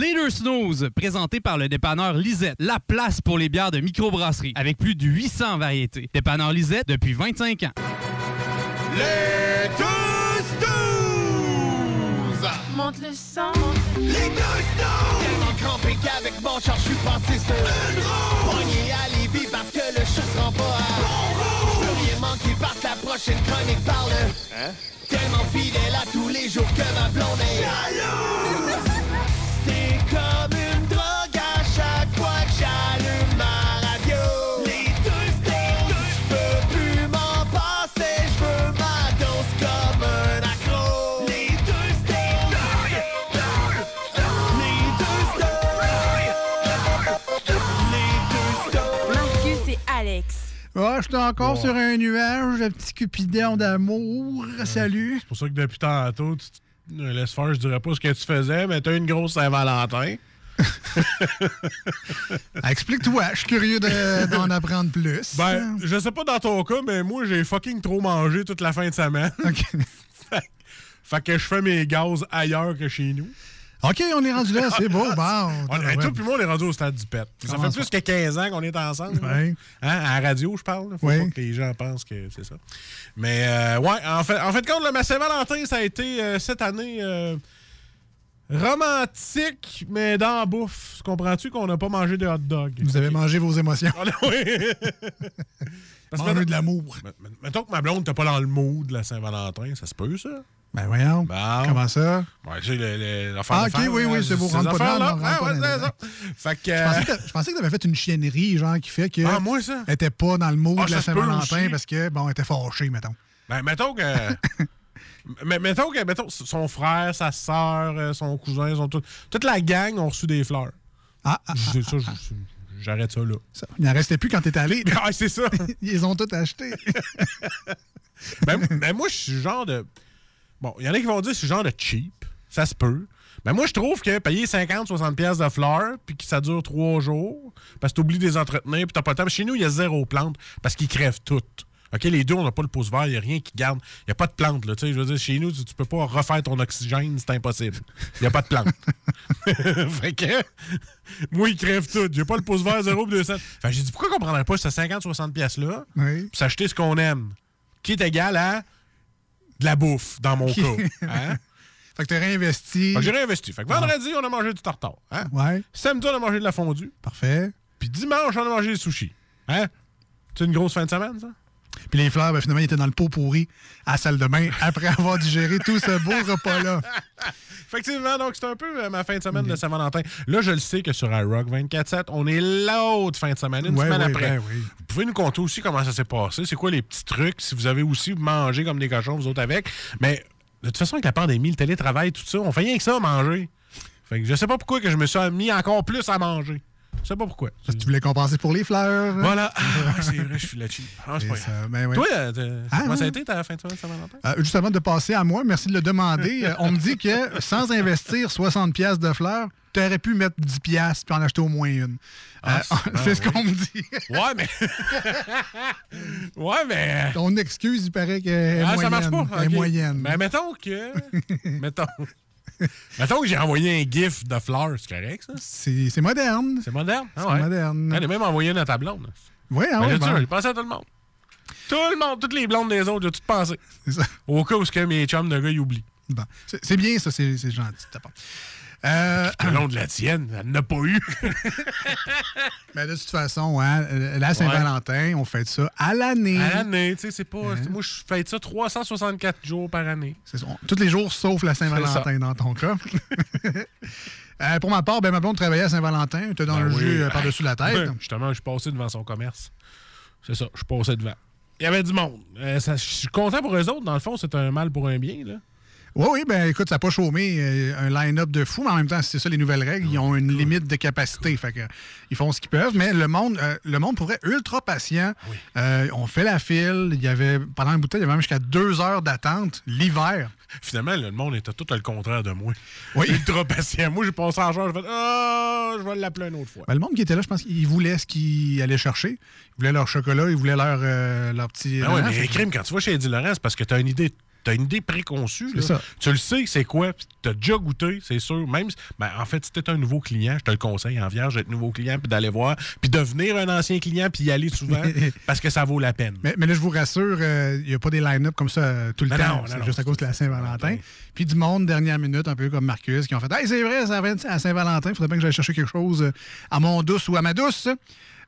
Leader Snooze, présenté par le dépanneur Lisette, la place pour les bières de microbrasserie, avec plus de 800 variétés. Dépanneur Lisette depuis 25 ans. Les deux snooze! Monte le sang. Les deux snooze! Tellement crampé qu'avec mon char, je suis passé sur une roue! Pogné à Lévis parce que le chat se rend pas à bon roue! Rien manquer parce que la prochaine chronique parle Hein? Tellement fidèle à tous les jours que ma blonde est! Ah, je suis encore sur un nuage, un petit cupidon d'amour. Salut. C'est pour ça que depuis tantôt, tu te laisses faire, je dirais pas ce que tu faisais, mais t'as une grosse Saint-Valentin. Explique-toi, je suis curieux de- d'en apprendre plus. Ben, je sais pas dans ton cas, mais moi, j'ai fucking trop mangé toute la fin de semaine. fait, fait que je fais mes gaz ailleurs que chez nous. OK, on est rendu là, c'est beau. Bon, On, puis moi, on est rendu au stade du pet. Ça Comment fait ça? plus que 15 ans qu'on est ensemble. Hein, À la radio, je parle. là. Faut pas que les gens pensent que c'est ça. Mais euh, ouais, en fait, en fait de compte, le ma Saint-Valentin, ça a été euh, cette année euh, romantique, mais dans la bouffe. Comprends-tu qu'on n'a pas mangé de hot dog? Vous avez mangé vos émotions. oui. Parce que de l'amour. met- Mettons que ma blonde n'était pas dans le mood de la Saint-Valentin, ça se peut, ça? Ben voyons. Bon. Comment ça? Ouais, tu sais, l'affaire Ah, ok, oui, oui, c'est beau, rentre pas dedans, Ah, pas ouais, c'est ça. Fait que... Je pensais que- je pensais que tu avais fait une chiennerie, genre, qui fait que. Ah, moi, ça? Elle était pas dans le mood Ah, de la Saint-Valentin parce que, bon, elle était fâchée, mettons. Ben, mettons que. mais mettons que mettons, son frère, sa soeur, euh, son cousin, son tout- toute la gang ont reçu des fleurs. Ah, ah, Je dis ça, je- J'arrête ça là. Ça, il n'en restait plus quand t'es allé. Ah, c'est ça. Ils ont tous achetés. ben, ben, moi, je suis genre de. Bon, il y en a qui vont dire le genre de cheap. Ça se peut. Mais moi, je trouve que payer 50-60$ piastres de fleurs, puis que ça dure trois jours, parce que t'oublies de les entretenir, puis t'as pas le temps. Chez nous, il y a zéro plante, parce qu'ils crèvent toutes. OK, les deux, on n'a pas le pouce vert, il n'y a rien qui garde. Il n'y a pas de plante, là. Tu sais, je veux dire, chez nous, tu, tu peux pas refaire ton oxygène, c'est impossible. Il n'y a pas de plante. fait que, moi, ils crèvent toutes. J'ai pas le pouce vert, 0 200. Fait que j'ai dit, pourquoi qu'on prendrait pas ces 50-60$ piastres-là, Oui. puis s'acheter ce qu'on aime, qui est égal à de la bouffe, dans mon Ok. cas. Hein? Fait que t'as réinvesti. Fait que j'ai réinvesti. Fait que vendredi, on a mangé du tartare. Hein? Ouais. Samedi, on a mangé de la fondue. Parfait. Puis dimanche, on a mangé des sushis. Hein? C'est une grosse fin de semaine, ça? Puis les fleurs, ben, finalement, ils étaient dans le pot pourri à la salle de bain après avoir digéré tout ce beau repas-là. Effectivement, donc c'est un peu euh, ma fin de semaine de Saint-Valentin. Là, je le sais que sur iRock 24-7, on est l'autre fin de semaine, une Ouais, semaine ouais, après. ben oui. Vous pouvez nous conter aussi comment ça s'est passé. C'est quoi les petits trucs, si vous avez aussi mangé comme des cochons, vous autres avec. Mais de toute façon, avec la pandémie, le télétravail, tout ça, on fait rien que ça, manger. Fait que je sais pas pourquoi que je me suis mis encore plus à manger. Je sais pas pourquoi. Parce que tu voulais compenser pour les fleurs. Voilà. Ah, c'est vrai, je suis la cheap. Ah, c'est pas ça, grave. ben ouais. Toi, euh, Ah, comment ça a été ta fin de semaine Saint-Valentin? Euh, juste avant de passer à moi, merci de le demander. euh, on me dit que sans investir 60 pièces de fleurs, tu aurais pu mettre 10 pièces puis en acheter au moins une. Ah, Euh, c'est- ce ah, qu'on me dit. Ouais, mais. ouais, mais. Ton excuse, il paraît est Ah, moyenne. ça marche pas? Elle est Ok. moyenne. Mais mettons que. mettons. mettons que j'ai envoyé un GIF de fleurs, c'est correct, ça? C'est moderne. C'est moderne? Ah C'est moderne. Elle est même envoyé une à ta blonde. Oui, ah Ben, ouais, dit, j'ai pensé à tout le monde. Tout le monde, toutes les blondes des autres, j'ai tout pensé. C'est ça. Au cas où ce que mes chums de gars, ils oublient. Bon. C'est bien, ça, c'est c'est gentil de ta part. Euh, Le long de la tienne, elle n'a pas eu. ben, de toute façon, hein, la Saint-Valentin, on fait ça à l'année. à l'année, tu sais, c'est pas. Hein? Moi, je fais ça 364 jours par année. C'est ça. Tous les jours, sauf la Saint-Valentin dans ton cas. Euh, pour ma part, ben, ma blonde travaillait à Saint-Valentin. était dans Ben le oui. jus euh, par-dessus la tête. Ben, justement, je suis passé devant son commerce. C'est ça, je suis passé devant. Il y avait du monde. Euh, ça- je suis content pour eux autres. Dans le fond, c'est un mal pour un bien. Là. Oui, oui, ben écoute, ça n'a pas chômé euh, un line-up de fou, mais en même temps, c'est ça les nouvelles règles. Ils ont une limite de capacité. Fait que, ils font ce qu'ils peuvent, mais le monde, euh, le monde pourrait ultra patient. Euh, on fait la file. Il y avait, pendant un bout de temps, il y avait même jusqu'à deux heures d'attente l'hiver. Finalement, le monde était tout le contraire de moi. Oui. Ultra patient. Moi, j'ai passé en genre, j'ai fait Ah, je vais l'appeler une autre fois. Ben, le monde qui était là, je pense qu'ils voulaient ce qu'ils allaient chercher. Ils voulaient leur chocolat, ils voulaient leur, euh, leur petit. Ben Hein, mais crimes, quand tu vas chez Eddie Laurent, c'est parce que tu as une idée as une idée préconçue. Là. ça. Tu le sais, c'est quoi. Tu as déjà goûté, c'est sûr. Même ben, en fait, si tu un nouveau client, je te le conseille en vierge d'être nouveau client, puis d'aller voir, puis devenir un ancien client, puis y aller souvent, parce que ça vaut la peine. Mais, mais là, je vous rassure, il n'y a pas des line-up comme ça euh, tout le Ben temps. C'est juste à cause de la Saint-Valentin. Puis du monde, dernière minute, un peu comme Marcus, qui ont fait Hey, c'est vrai, ça va être à Saint-Valentin, il faudrait bien que j'aille chercher quelque chose euh, à mon douce ou à ma douce.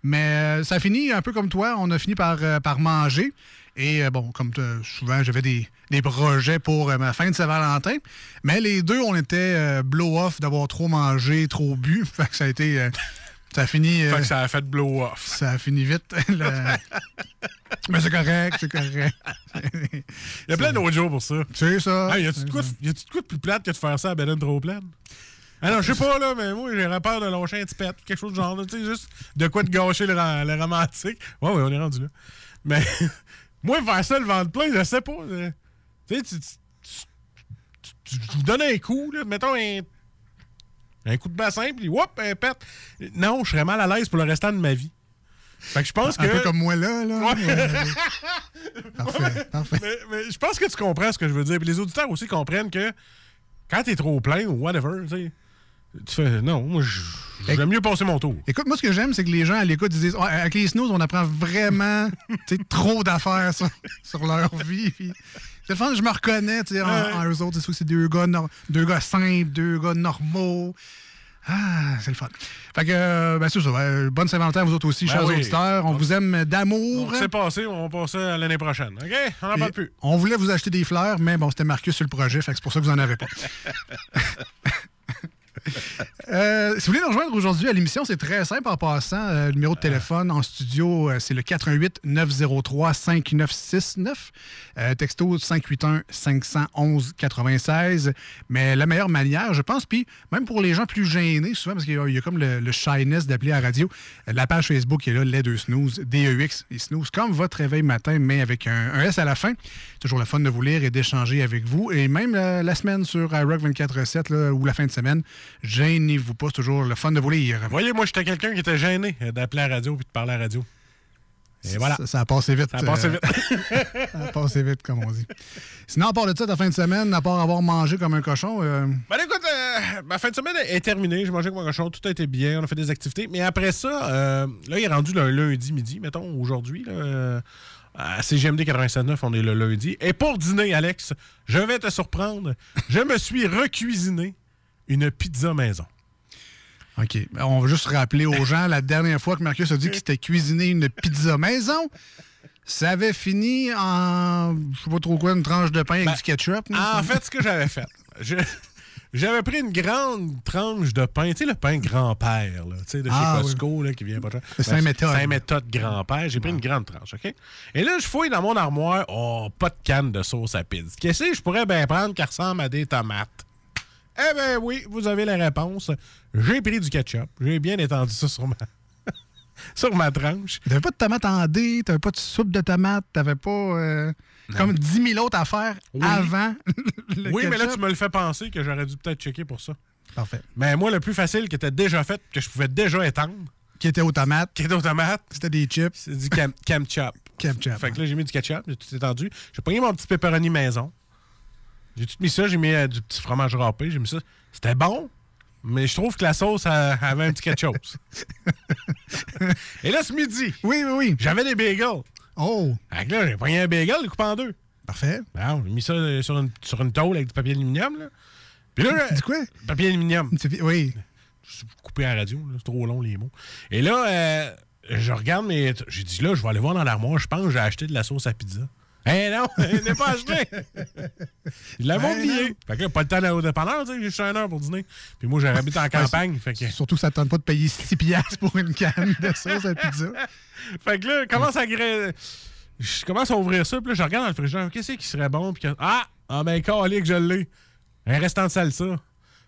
Mais euh, ça finit un peu comme toi, on a fini par, euh, par manger. Et euh, bon, comme souvent, j'avais des, des projets pour euh, ma fin de Saint-Valentin. Mais les deux, on était euh, blow-off d'avoir trop mangé, trop bu. Fait que ça a été. ça a fini. Fait que ça a fait blow-off. ça a fini vite. Le- Mais c'est correct, c'est correct. Il y a plein d'autres jours pour ça. C'est ça. Hey, y a-tu de, quoi de- plus plate que de faire ça à Belen trop pleine? Ah non, je sais pas, là, mais moi, j'aurais peur de lâcher un petit pet, quelque chose de genre, tu sais, juste de quoi de gâcher le, le romantique. Ouais, ouais, on est rendu là. Mais moi, faire ça le ventre plein, je sais pas. Tu sais, tu, tu, tu- tu- tu donnes un coup, là, mettons un, un coup de bassin, puis whoop, un pet. Non, je serais mal à l'aise pour le restant de ma vie. Fait que je pense Un que. peu comme moi là. là. Ouais. Euh, parfait, parfait. Mais, mais je pense que tu comprends ce que je veux dire. Puis les auditeurs aussi comprennent que quand t'es trop plein ou whatever, tu sais, tu fais non, moi, je- j'aime mieux passer mon tour. Écoute, moi, ce que j'aime, c'est que les gens à l'écoute disent Ouais, avec les snooze, on apprend vraiment tu sais, trop d'affaires sur, sur leur vie. Puis, c'est le fun, je me reconnais tu sais, en, eux autres. C'est c'est deux gars, deux gars simples, deux gars normaux. Ah, c'est le fun. Fait que, euh, ben, c'est ça. euh, bonne Saint-Valentin à vous autres aussi, Ben chers oui. auditeurs. On vous aime d'amour. C'est passé, on va passer à l'année prochaine. OK? On n'en parle plus. On voulait vous acheter des fleurs, mais bon, c'était Marcus sur le projet, fait que c'est pour ça que vous n'en avez pas. Euh, si vous voulez nous rejoindre aujourd'hui à l'émission, c'est très simple en passant. Euh, le numéro de téléphone en studio, euh, c'est le 88 903 5969. Euh, texto 581 511 96. Mais la meilleure manière, je pense, puis même pour les gens plus gênés, souvent, parce qu'il y, a- il y a comme le, le shyness d'appeler à la radio, euh, la page Facebook est là, les deux snooze, D-E-X et snooze, comme votre réveil matin, mais avec un, un S à la fin. Toujours le fun de vous lire et d'échanger avec vous. Et même euh, la semaine sur iRock 24-7 là, ou la fin de semaine, gênez-vous pas, c'est toujours le fun de vous lire. Voyez, moi, j'étais quelqu'un qui était gêné d'appeler à la radio puis de parler à la radio. Et voilà. Ça, ça a passé vite. Ça a passé euh, vite. ça a passé vite, comme on dit. Sinon, à part de ça, ta fin de semaine, à part avoir mangé comme un cochon, euh, Ben écoute, euh, ma fin de semaine est terminée. J'ai mangé avec mon cochon, tout a été bien, on a fait des activités. Mais après ça, euh, là, il est rendu le lundi midi, mettons, aujourd'hui. À CGMD 87.9, on est le lundi. Et pour dîner, Alex, je vais te surprendre. Je me suis recuisiné une pizza maison. OK. On va juste rappeler aux gens, la dernière fois que Marcus a dit qu'il s'était cuisiné une pizza maison, ça avait fini en, je sais pas trop quoi, une tranche de pain avec Ben, du ketchup. là, En fait, ce que j'avais fait, j'avais pris une grande tranche de pain, tu sais, le pain grand-père, là, tu sais, de chez Ah, Costco, là, qui vient pas cher. Le Saint-Méthode. Ben, Saint-Méthode grand-père. J'ai pris une grande tranche, OK? Et là, je fouille dans mon armoire, oh, pas de canne de sauce à pizza. Qu'est-ce que je pourrais bien prendre qui ressemble à des tomates? Eh ben oui, vous avez la réponse. J'ai pris du ketchup. J'ai bien étendu ça sur ma, sur ma tranche. T'avais pas de tomates en dés, t'avais pas de soupe de tomates, t'avais pas euh, comme 10 000 autres affaires Oui. avant le oui, mais là, tu me le fais penser que j'aurais dû peut-être checker pour ça. Parfait. Mais moi, le plus facile qui était déjà fait, que je pouvais déjà étendre, Qui était aux tomates, qui était aux tomates, c'était des chips, c'est du cam, ketchup. ketchup. Fait que là, j'ai mis du ketchup, j'ai tout étendu. J'ai pogné mon petit pepperoni maison. J'ai tout mis ça, j'ai mis euh, du petit fromage râpé, j'ai mis ça. C'était bon, mais je trouve que la sauce euh, avait un petit quelque chose. Et là, ce midi, Oui, oui, oui. j'avais des bagels. Oh, Fait que là, j'ai pogné un bagel, le coupé en deux. parfait. Bon, j'ai mis ça euh, sur une, sur une tôle avec du papier aluminium, là. Puis là, Du quoi? papier aluminium. Oui. Je coupé à la radio, là, c'est trop long les mots. Et là, euh, je regarde mes. J'ai dit là, je vais aller voir dans l'armoire, je pense que j'ai acheté de la sauce à pizza. Eh non, je n'ai pas acheté! Il l'avait Ben oublié. non. Fait que là, pas le temps d'aller au dépanneur, tu sais, j'ai juste une heure pour dîner. Puis moi, j'habite en campagne. fait, que, Surtout, ça ne tente pas de payer 6 piastres pour une canne de sauce à pizza. fait que là, commence à Je commence à ouvrir ça, puis là, je regarde dans le frigidaire, qu'est-ce qui serait bon? Puis ah! Ah ben, calé que je l'ai. Un restant de salsa.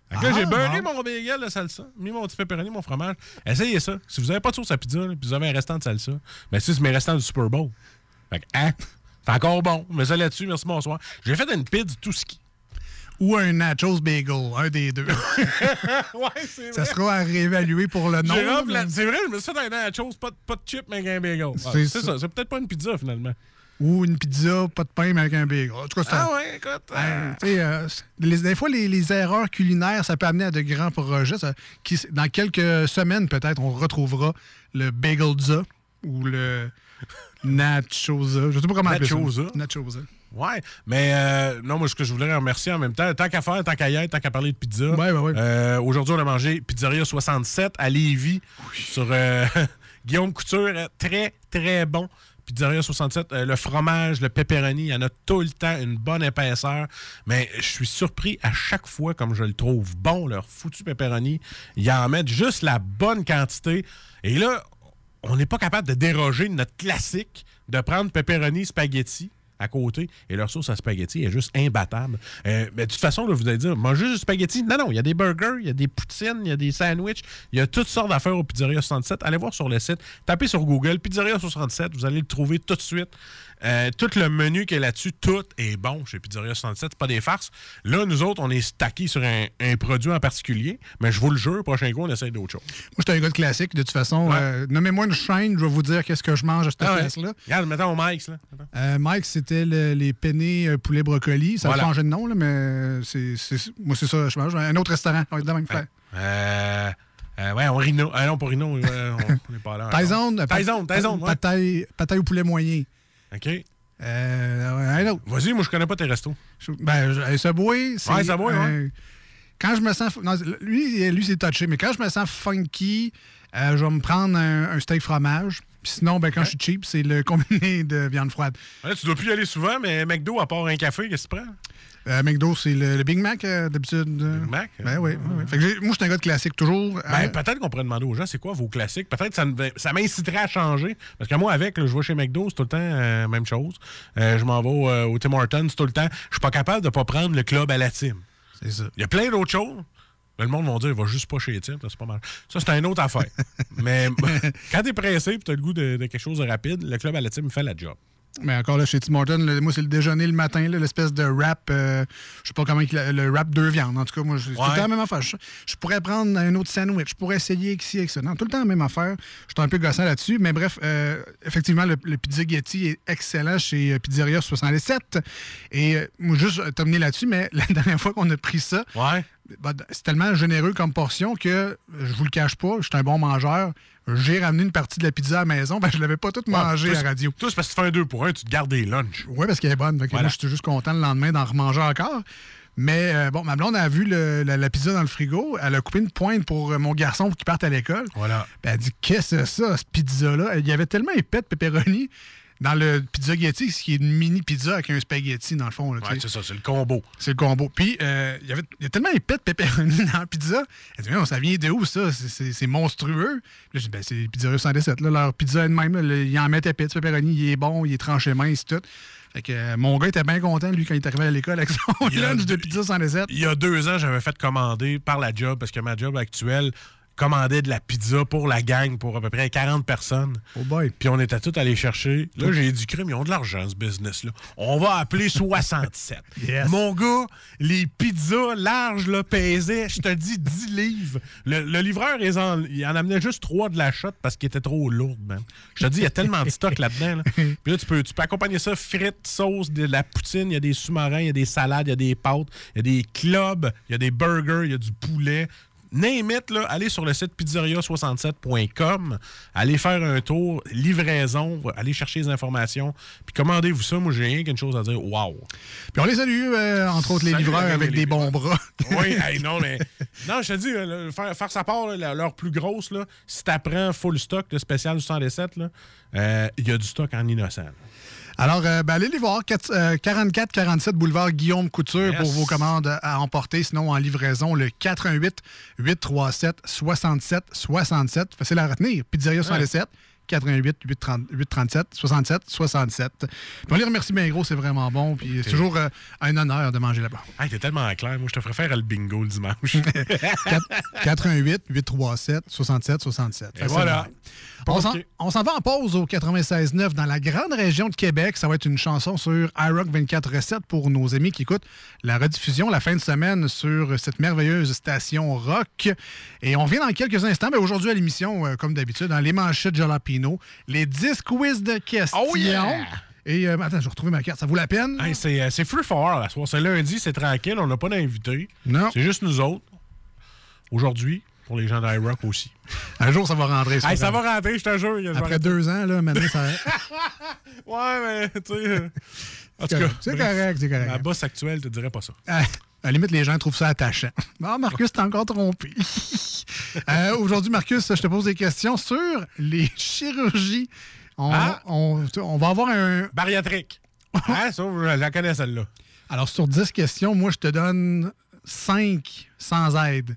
Fait que là, Ah, j'ai beurré bon. mon bagel de salsa, mis mon petit pepperoni, mon fromage. Essayez ça. Si vous n'avez pas de sauce à pizza, puis vous avez un restant de salsa, ben c'est mes restants du Super Bowl. Fait que, hein? C'est encore bon. Mais ça là-dessus, merci, bonsoir. J'ai fait une pizza tout ski. Ou un nachos bagel, un des deux. ouais, c'est ça sera à réévaluer pour le nom. Mais- C'est vrai, je me suis fait un nachos, pas de, pas de chip, mais un bagel. Ah, C'est C'est ça. ça. C'est peut-être pas une pizza, finalement. ou une pizza, pas de pain, mais avec un bagel. En tout cas, Ah ouais, écoute. Euh, euh, les- des fois, les, les erreurs culinaires, ça peut amener à de grands projets. ça- qui, dans quelques semaines, peut-être, on retrouvera le Bagelza ou le Nachoza. Je sais pas comment appeler ça. Nachoza. Ouais, mais euh, non, moi, ce que je voulais remercier en même temps, tant qu'à faire, tant qu'à y être, tant qu'à parler de pizza. Ouais, ouais, ouais. euh, Aujourd'hui, on a mangé Pizzeria 67 à Lévis sur euh, Guillaume Couture. Très, très bon. Pizzeria 67, euh, le fromage, le pepperoni, il y en a tout le temps une bonne épaisseur. Mais je suis surpris à chaque fois, comme je le trouve bon, leur foutu pepperoni. Ils en mettent juste la bonne quantité. Et là, on n'est pas capable de déroger notre classique de prendre pepperoni spaghetti à côté et leur sauce à spaghetti est juste imbattable. Euh, mais de toute façon, là, vous allez dire, manger du spaghetti? Non, non, il y a des burgers, il y a des poutines, il y a des sandwichs, il y a toutes sortes d'affaires au Pizzeria 67. Allez voir sur le site, tapez sur Google Pizzeria 67, vous allez le trouver tout de suite. Euh, tout le menu qui est là-dessus, tout est bon chez Pizzeria 67. C'est pas des farces. Là, nous autres, on est stackés sur un, un produit en particulier, mais je vous le jure, prochain coup, on essaie d'autre chose. Moi, j'étais un gars de classique. De toute façon, Ouais. euh, nommez-moi une chaîne, je vais vous dire qu'est-ce que je mange à cette Ah ouais. place-là. Regarde, mettons au Mike's, là. Euh, Mike, c'était le- les penne euh, poulet brocoli. Ça Voilà. a changé de nom, là, mais c'est, moi, c'est ça, je mange. Un autre restaurant, on va être de la même. Euh, euh, ouais, on Rino. Ah non, pas Rino. on n'est pas là. Taizone. Taizone, Taizone, pataille au poulet moyen. OK. Euh, un autre. Vas-y, moi, je connais pas tes restos. Je- Ben, je- Subway, c'est. Ouais, Subway, euh, Quand je me sens. non, lui, lui c'est touché, mais quand je me sens funky, euh, je vais me prendre un, un steak fromage. Puis sinon, ben, quand je suis cheap, c'est le combiné de viande froide. Ouais, tu dois plus y aller souvent, mais McDo, à part un café, qu'est-ce que tu prends? Euh, McDo, c'est le, le Big Mac, euh, d'habitude. euh. Big Mac? Ben oui, oui, oui. Fait que j'ai- moi, je suis un gars de classique, toujours. Ben, peut-être qu'on pourrait demander aux gens, c'est quoi vos classiques? Peut-être que ça, m'inciterait à changer. Parce que moi, avec, là, je vais chez McDo, c'est tout le temps euh, même chose. Euh, je m'en vais au, au Tim Hortons, c'est tout le temps. Je suis pas capable de pas prendre le club à la team. c'est ça. Il y a plein d'autres choses. Le monde va dire, il va juste pas chez Tim, ça, c'est pas mal. Ça, c'est une autre affaire. Mais quand t'es pressé et t'as le goût de, de quelque chose de rapide, le club à la team fait la job. Mais encore là, chez Tim Hortons, le- moi, c'est le déjeuner le matin, l'espèce de wrap. euh, je sais pas comment. il- Le wrap deux viandes. En tout cas, moi, c'est tout le temps la même affaire. Je, je pourrais prendre un autre sandwich. Je pourrais essayer avec ci, avec ça. Non, tout le temps la même affaire. Je suis un peu gossant là-dessus. Mais bref, euh, effectivement, le, le pizza Getty est excellent chez euh, Pizzeria 67. Et euh, moi, juste euh, terminer là-dessus, mais la dernière fois qu'on a pris ça, Ouais. Ben, c'est tellement généreux comme portion que je vous le cache pas, je suis un bon mangeur. J'ai ramené une partie de la pizza à la maison, ben je l'avais pas toute mangée à c'est- radio. C'est parce que tu fais un 2 pour 1, tu te gardes des lunchs. Oui, parce qu'elle est bonne. Voilà. Moi, j'étais juste content le lendemain d'en remanger encore. Mais euh, bon, ma blonde a vu le- la, la pizza dans le frigo. Elle a coupé une pointe pour euh, mon garçon pour qu'il parte à l'école. Voilà. Puis elle a dit Qu'est-ce que c'est ça, cette pizza-là? Il y avait tellement épais de pepperoni dans le pizza Getty, ce qui est une mini pizza avec un spaghetti dans le fond. là, Ouais, c'est ça, c'est le combo. C'est le combo. Puis, euh, il y a tellement épais de pepperoni dans la pizza. Elle dit, Mais ça vient de où, ça? C'est- monstrueux. Puis là, j'ai dit, ben, c'est Pizzeria 117. Là, leur pizza elle-même, ils en mettent épais de pepperoni. Il est bon, il est tranché mince, tout. Fait que euh, mon gars était bien content, lui, quand il est arrivé à l'école avec son lunch de deux- pizza 117. Il y a deux ans, j'avais fait commander par la job, parce que ma job actuelle commandait de la pizza pour la gang, pour à peu près 40 personnes. Oh boy. Puis on était tous allés chercher. Là, j'ai dit, crime, ils ont de l'argent, ce business-là. On va appeler 67. Yes. Mon gars, les pizzas larges, là, pesaient, je te dis, 10 livres. Le, le livreur, il en, il en amenait juste 3 de la shot parce qu'il était trop lourd, man. Je te dis, il y a tellement de stock là-dedans. là. Puis là, tu peux, tu peux accompagner ça frites, sauce, de la poutine, il y a des sous-marins, il y a des salades, il y a des pâtes, il y a des clubs, il y a des burgers, il y a du poulet. Name it, là, allez sur le site pizzeria67.com, allez faire un tour, livraison, allez chercher les informations, puis commandez-vous ça. Moi, j'ai rien qu'une chose à dire. Wow! Puis on les salue, euh, entre autres, les Salut, livreurs les avec des bons bras. Oui, hey, non, mais. Non, je te dis, euh, faire, faire sa part, là, leur plus grosse, là, si t'apprends full stock, le spécial du 117, là, euh, il y a du stock en innocent. Alors, euh, ben, allez les voir. 44-47 boulevard Guillaume Couture Yes. pour vos commandes à emporter. Sinon, en livraison, le 88 837 67 67. Facile à retenir. Pizzeria 67. 88 837 67 67. Puis on les remercie bien gros, c'est vraiment bon. Puis c'est toujours euh, un honneur de manger là-bas. Hey, t'es tellement clair. Moi, je te ferais faire le bingo le dimanche. 88 837 67 67. Et Facile voilà. On s'en- va en pause au 96.9 dans la grande région de Québec. Ça va être une chanson sur iRock 24 recettes pour nos amis qui écoutent la rediffusion la fin de semaine sur cette merveilleuse station rock. Et on vient dans quelques instants, mais aujourd'hui à l'émission, euh, comme d'habitude, dans les manchettes Jalapino, les 10 quiz de questions. Oh yeah! Et euh, attends, je vais retrouver ma carte. Ça vaut la peine? Hey, c'est euh, free for all la soirée. C'est lundi, c'est tranquille. On n'a pas d'invité. Non. C'est juste nous autres. Aujourd'hui, pour les gens d'IROC aussi. Un jour, ça va rentrer. Hey, ça va rentrer, je te jure. Après deux ans, là, maintenant, ça. Ouais, mais tu sais. euh, En tout C'est cas, correct, c'est correct, c'est correct. Ma boss actuelle te dirait pas ça. Ah, à la limite, les gens trouvent ça attachant. Ah, Marcus, t'es encore trompé. Euh, Aujourd'hui, Marcus, je te pose des questions sur les chirurgies. On, Ah. on- on va avoir un. Bariatrique. Hein, ça, je la connais celle-là. Alors, sur 10 questions, moi, je te donne 5 sans aide.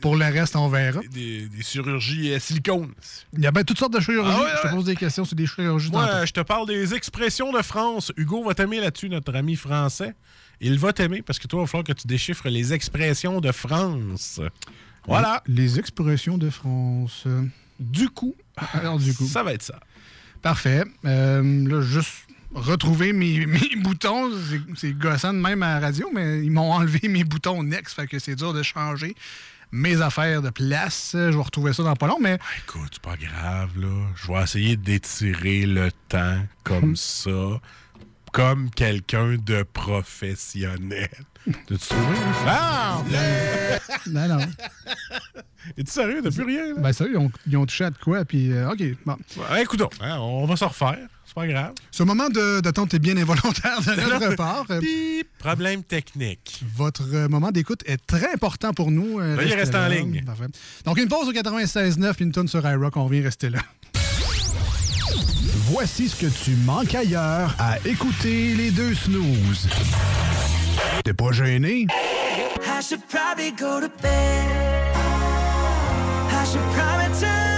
Pour le reste, on verra. Des, des chirurgies euh, silicone. Il y a bien toutes sortes de chirurgies. Ah ouais, Je te pose des questions sur des chirurgies Moi, dentaires. je te parle des expressions de France. Hugo va t'aimer là-dessus, notre ami français. Il va t'aimer parce que toi, il va falloir que tu déchiffres les expressions de France. Voilà. Les expressions de France. Du coup, Alors, du coup. ça va être ça. Parfait. Euh, là, juste retrouver mes, mes boutons. C'est- gossant de même à la radio, mais ils m'ont enlevé mes boutons Next, fait que c'est dur de changer mes affaires de place. Je vais retrouver ça dans pas long, mais Écoute, c'est pas grave, là. Je vais essayer d'étirer le temps comme ça, comme quelqu'un de professionnel. T'as-tu trouvé? Ah! non, non. Es-tu sérieux? T'as plus rien, là? Ben ça, ils ont, ils ont touché à de quoi, puis euh, OK, bon. Ouais, écoutons, hein, on va s'en refaire. C'est pas grave. Ce moment de- d'attente est bien involontaire de notre part. Bip! Problème technique. Votre moment d'écoute est très important pour nous. Euh, Veuillez rester en ligne. Parfait. Donc, une pause au 96.9 puis une tonne sur iRock. On revient rester là. Voici ce que tu manques ailleurs à écouter les deux snooze. T'es pas gêné? I should probably go to bed. I should probably turn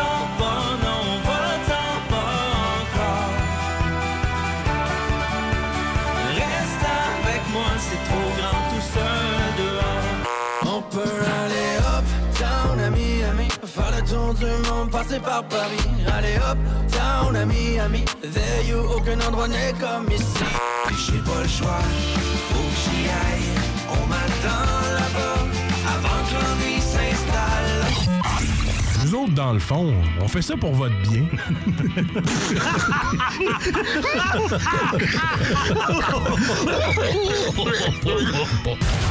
Passer par Paris. Aller up, down à Miami, there you, aucun endroit n'est comme ici. J'ai pas le choix, faut que j'y aille. On m'attend là-bas, avant que l'ennui s'installe. Nous autres, dans le fond, on fait ça pour votre bien.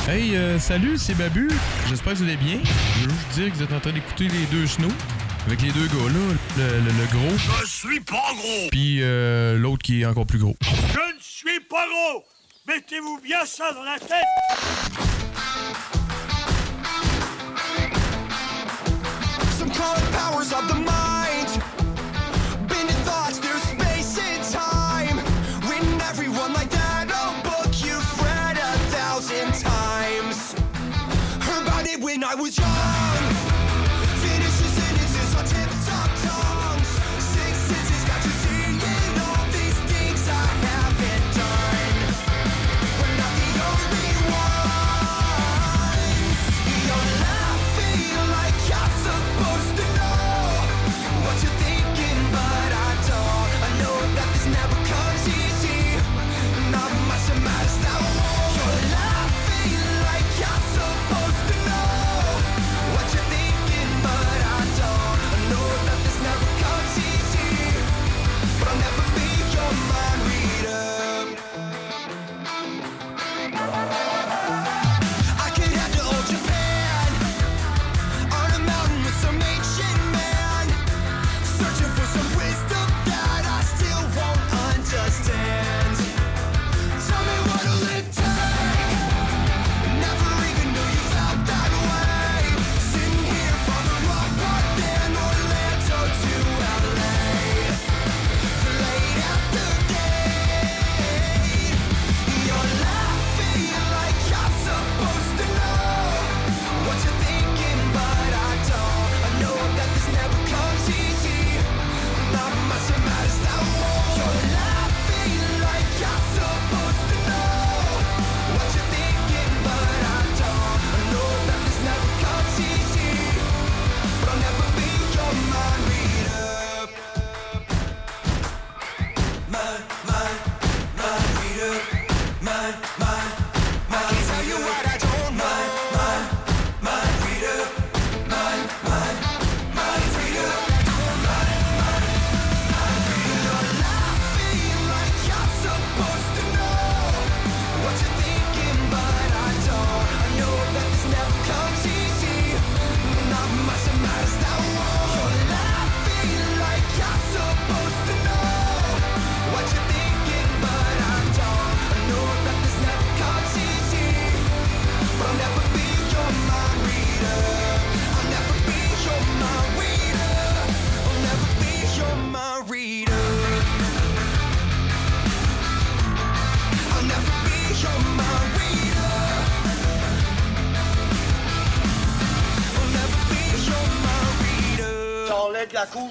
Hey, euh, salut, c'est Babu. J'espère que vous allez bien. Je veux juste dire que vous êtes en train d'écouter les deux snows. Avec les deux gars là, le, le- le gros, Je suis pas gros. puis euh, l'autre qui est encore plus gros. Je ne suis pas gros. Mettez-vous bien ça dans la tête. Some powers of the mind.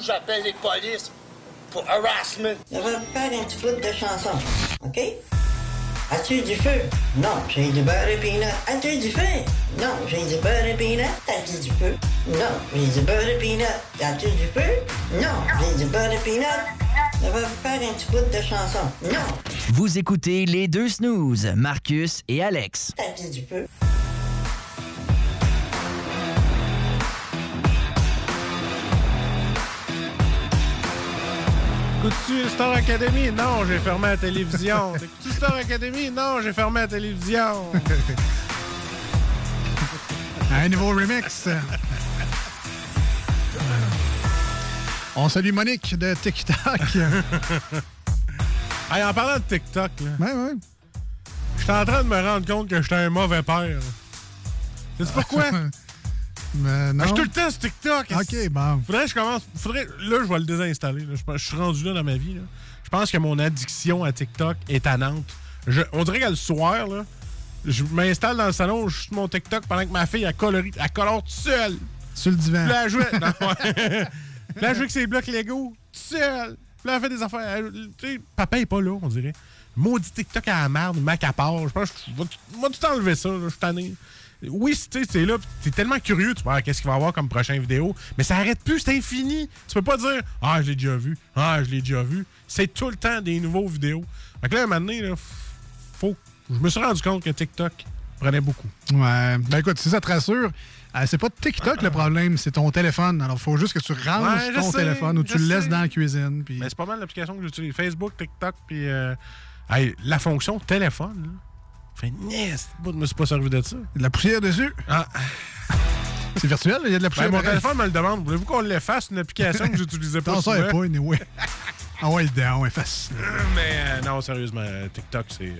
J'appelle les polices pour harassment. Je vais faire un petit bout de chanson, OK? As-tu du feu? Non, j'ai du beurre et peanut. As-tu du feu? Non, j'ai du beurre et peanut. As-tu du feu? Non, j'ai du beurre et peanut. As-tu du feu? Non, j'ai du beurre et peanut. Je vais faire un petit bout de chanson. Non, Vous écoutez les deux snooze, Marcus et Alex. as-tu du feu? Écoutes-tu Star Academy? Non, j'ai fermé la télévision. Écoutes-tu Star Academy? Non, j'ai fermé la télévision. Un nouveau remix. On salue Monique de TikTok. hey, en parlant de TikTok, là. Ouais, ouais. Je suis en train de me rendre compte que j'étais un mauvais père. Sais-tu pourquoi? Mais non. Je suis tout le temps sur TikTok. OK, bon. Faudrait que je commence. Faudrait, là, je vais le désinstaller. là. Je, suis rendu là dans ma vie. là. Je pense que mon addiction à TikTok est tannante. je- on dirait qu'à le soir, là, je m'installe dans le salon, je suis mon TikTok pendant que ma fille, elle, colorie, elle colore toute seule. Sur le divan. Puis là, elle ouais. Puis là, elle jouait avec ses blocs Lego, toute seule. Puis là, elle fait des affaires. Elle- tu sais, papa est pas là, on dirait. Maudit TikTok à la merde, m'accapare. Je pense que je vais tout- vais tout enlever ça, là, je suis tanné. Oui, tu sais, c'est là, t'es tellement curieux, tu vois, qu'est-ce qu'il va avoir comme prochaine vidéo, mais ça arrête plus, c'est infini. Tu peux pas dire, ah, je l'ai déjà vu, ah, je l'ai déjà vu. C'est tout le temps des nouveaux vidéos. Fait que là, un moment donné, là, faut. Je me suis rendu compte que TikTok prenait beaucoup. Ouais. Ben écoute, si ça te rassure, euh, c'est pas TikTok le problème, c'est ton téléphone. Alors, il faut juste que tu ranges Ouais, ton sais, téléphone ou tu le laisses sais. dans la cuisine. Mais c'est pas mal l'application que j'utilise. Facebook, TikTok, puis euh, la fonction téléphone. Là. Fait yes, je me suis pas servi de ça. De la poussière dessus? Ah. C'est virtuel, il y a de la poussière. Ben, mon téléphone me le demande. Voulez-vous qu'on l'efface, une application que j'utilisais pas Non, ça souvent? est pas, anyway. Ah ouais, dedans, ouais, facile. Mais euh, non, sérieusement, euh, TikTok, c'est. euh,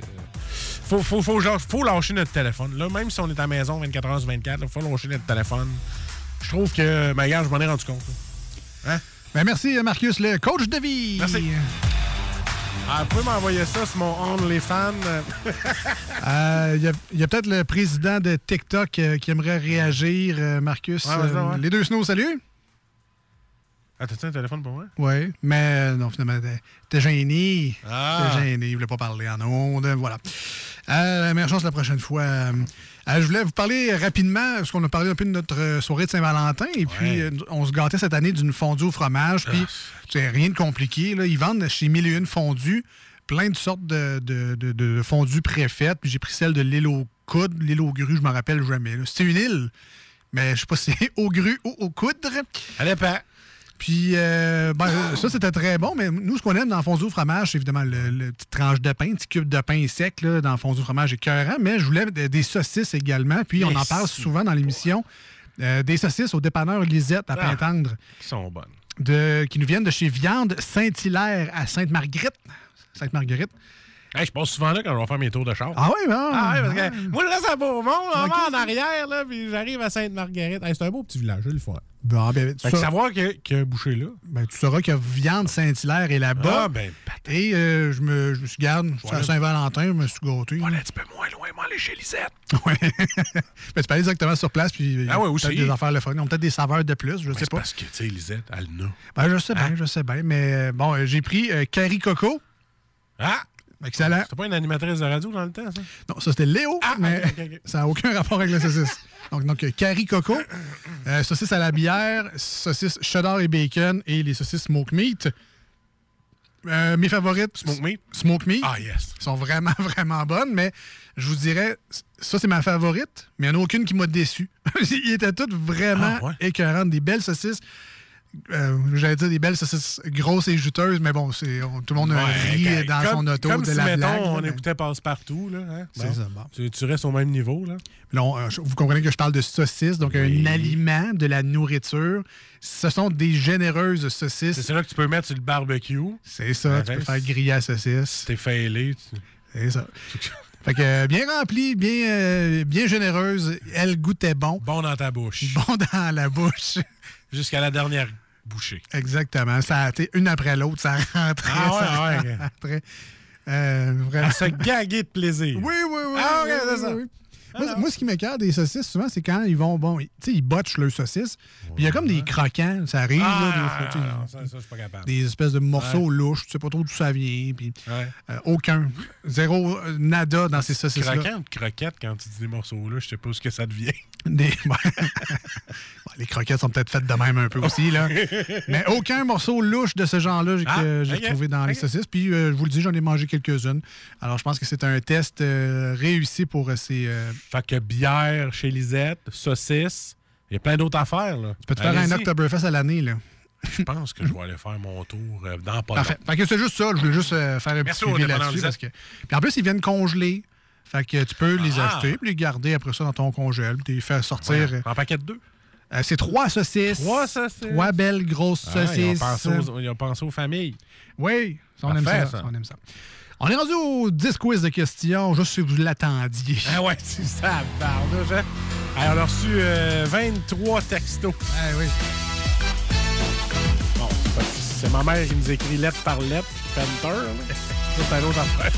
faut, faut, faut, genre, faut lâcher notre téléphone. Là, même si on est à la maison 24 h sur 24, il faut lâcher notre téléphone. Je trouve que, ben, regarde, je m'en ai rendu compte. là. Hein? Ben merci, Marcus, le coach de vie. Merci. Ah, vous pouvez m'envoyer ça sur mon OnlyFans. Euh, Il y a, il y a peut-être le président de TikTok euh, qui aimerait réagir, euh, Marcus. Ouais, vas-y, ouais. Les deux snows, salut. Ah, t'as-tu un téléphone pour moi? Oui, mais non, finalement, t'es- t'es gêné. Ah. T'es gêné, il voulait pas parler en ondes, voilà. Euh, meilleure chance la prochaine fois. Euh, je voulais vous parler rapidement, parce qu'on a parlé un peu de notre euh, soirée de Saint-Valentin, et puis euh, on se gâtait cette année d'une fondue au fromage, puis c'est rien de compliqué. Là. Ils vendent chez Mille et Une Fondues plein de sortes de, de, de, de fondues préfaites, puis j'ai pris celle de l'île aux coudes, l'île aux grues, je me rappelle jamais. C'était une île, mais je sais pas si c'est aux grues ou aux coudres. Dépend. Puis, euh, ben, ça, c'était très bon, mais nous, ce qu'on aime dans le fondue au fromage, c'est évidemment le, le petite tranche de pain, petit cube de pain sec là, dans le fondue au fromage écœurant, mais je voulais des, des saucisses également. Puis, on en parle souvent dans l'émission. Euh, des saucisses au dépanneur Lisette à Ah. Pintendre, Qui sont bonnes. de, qui nous viennent de chez Viande Saint-Hilaire à Sainte-Marguerite. Sainte-Marguerite. Hey, je passe souvent là quand je vais faire mes tours de char. Ah ouais, ben, Ah ouais, parce ouais. que moi, je reste à Beaumont, on Ok. va en arrière, là, puis j'arrive à Sainte-Marguerite. Hey, c'est un beau petit village, je le fais. Bon, ben, tu Fait que sauras- savoir que- qu'il y a un boucher là. ben, tu sauras que Viande Saint-Hilaire est là-bas. Ah, ben, Et euh, je, me, je me suis garde, c'est à aller- Saint-Valentin, je me suis gâté. Voilà, un petit peu moins loin, moi, aller chez Lisette. Ouais. Ben, tu peux aller directement sur place, puis a Ah ouais, peut-être aussi. des affaires le fun. Ils ont peut-être des saveurs de plus, je sais c'est pas. parce que, tu sais, Lisette, elle n'a. Ben, je sais bien, je sais bien. Mais euh, bon, euh, j'ai pris euh, Carrie Coco. Ah! Excellent. C'était pas une animatrice de radio dans le temps, ça? Non, ça c'était Léo, mais ok, ok. ça n'a aucun rapport avec la saucisse. Donc, donc euh, Carrie Coco, euh, saucisse à la bière, saucisse cheddar et bacon et les saucisses smoke meat. Euh, mes favorites. Smoke meat? Smoke meat. Ah, yes. sont vraiment, vraiment bonnes, mais je vous dirais, ça, c'est ma favorite, mais il n'y en a aucune qui m'a déçu. Ils étaient toutes vraiment Ah, ouais? écœurantes. Des belles saucisses. Euh, J'allais dire des belles saucisses grosses et juteuses, mais bon, c'est on- tout le monde a Ouais, ri comme- dans comme- son auto comme de si, la mettons, blague. on mais- écoutait Passe-Partout, là. Hein? C'est ça, bon. Tu, tu restes au même niveau, là? Là, on- euh, vous comprenez que je parle de saucisses, donc un aliment, de la nourriture. Ce sont des généreuses C'est saucisses. ça là que tu peux mettre sur le barbecue. C'est ça, tu peux faire griller la saucisse. T'es failé. Tu... C'est ça. Fait que euh, bien remplie, bien, euh, bien généreuse. Elle goûtait bon. Bon dans ta bouche. Bon dans la bouche. Jusqu'à la dernière bouchée. Exactement. Ça a été une après l'autre, ça rentrait. Ah ouais, ça ouais. rentrait. Euh, vraiment. À se gaguer de plaisir. Oui, oui, oui. Ah, oui, c'est oui, ça. oui. Moi, moi, ce qui m'écarte des saucisses, souvent, c'est quand ils vont, bon, tu sais, ils botchent leurs saucisses. Puis il y a comme des croquants, ça arrive, là, des fois, Ah, tu sais, non, ça, ça, je suis pas capable. des espèces de morceaux louches, tu sais pas trop d'où ça vient, puis Ouais. euh, aucun, zéro, euh, nada dans ces saucisses-là. Croquant ou croquette quand tu dis des morceaux là, je sais pas ce que ça devient. Des- les croquettes sont peut-être faites de même un peu aussi, là. Mais aucun morceau louche de ce genre-là que Ah, j'ai ok, retrouvé dans les saucisses. Puis, euh, je vous le dis, j'en ai mangé quelques-unes. Alors, je pense que c'est un test euh, réussi pour euh, ces... Fait que bière chez Lisette, saucisse, il y a plein d'autres affaires. Là. tu peux te faire un Oktoberfest à l'année, là. Je pense que je vais aller faire mon tour dans pas Parfait. Fait que c'est juste ça. Je voulais juste faire un Merci petit suivi là-dessus. Parce que... Puis en plus, ils viennent congeler. Fait que tu peux les Ah. acheter puis les garder après ça dans ton congèle. Puis les fais sortir. Ouais, En paquet de deux? Euh, c'est trois saucisses. Trois saucisses. Trois belles grosses Ah, ils, ont saucisses. pensé aux, ils ont pensé aux familles. Oui, ça, on aime ça, ça. on aime ça. On est rendu au 10 quiz de questions, juste si vous l'attendiez. Ah ouais, c'est ça, pardon. Hein? Hey, on a reçu euh, 23 textos. Ah oui. Bon, c'est ma mère qui nous écrit lettre par lettre, puis Panther. Ça, c'est une autre affaire.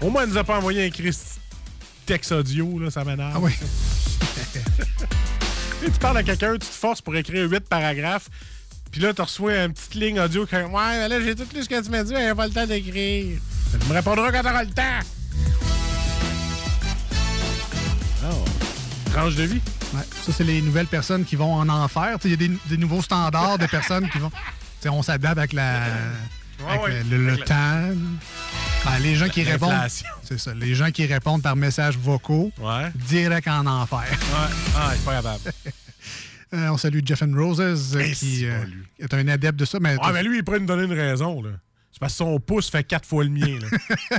Au moins, elle nous a pas envoyé un Christ texte audio, là, ça m'énerve. Ah oui. Tu parles à quelqu'un, tu te forces pour écrire huit paragraphes, puis là, tu reçois une petite ligne audio qui Ouais, mais là, j'ai tout lu ce que tu m'as dit, mais j'ai pas le temps d'écrire. Tu me répondras quand t'auras le temps. Oh. Tranche de vie. Ouais, ça, c'est les nouvelles personnes qui vont en enfer. Il y a des, des nouveaux standards de personnes qui vont. Tu sais, on s'adapte avec, la, avec ouais. le, le- le Avec la- temps. Ben, les gens qui répondent. C'est ça. Les gens qui répondent par messages vocaux, Ouais. direct en enfer. Ouais. Ah, pas capable. Euh, on salue Jeff and Roses, euh, qui euh, est un adepte de ça. Mais, Ouais, mais lui, il pourrait nous donner une raison, là. C'est parce que son pouce fait quatre fois le mien, là.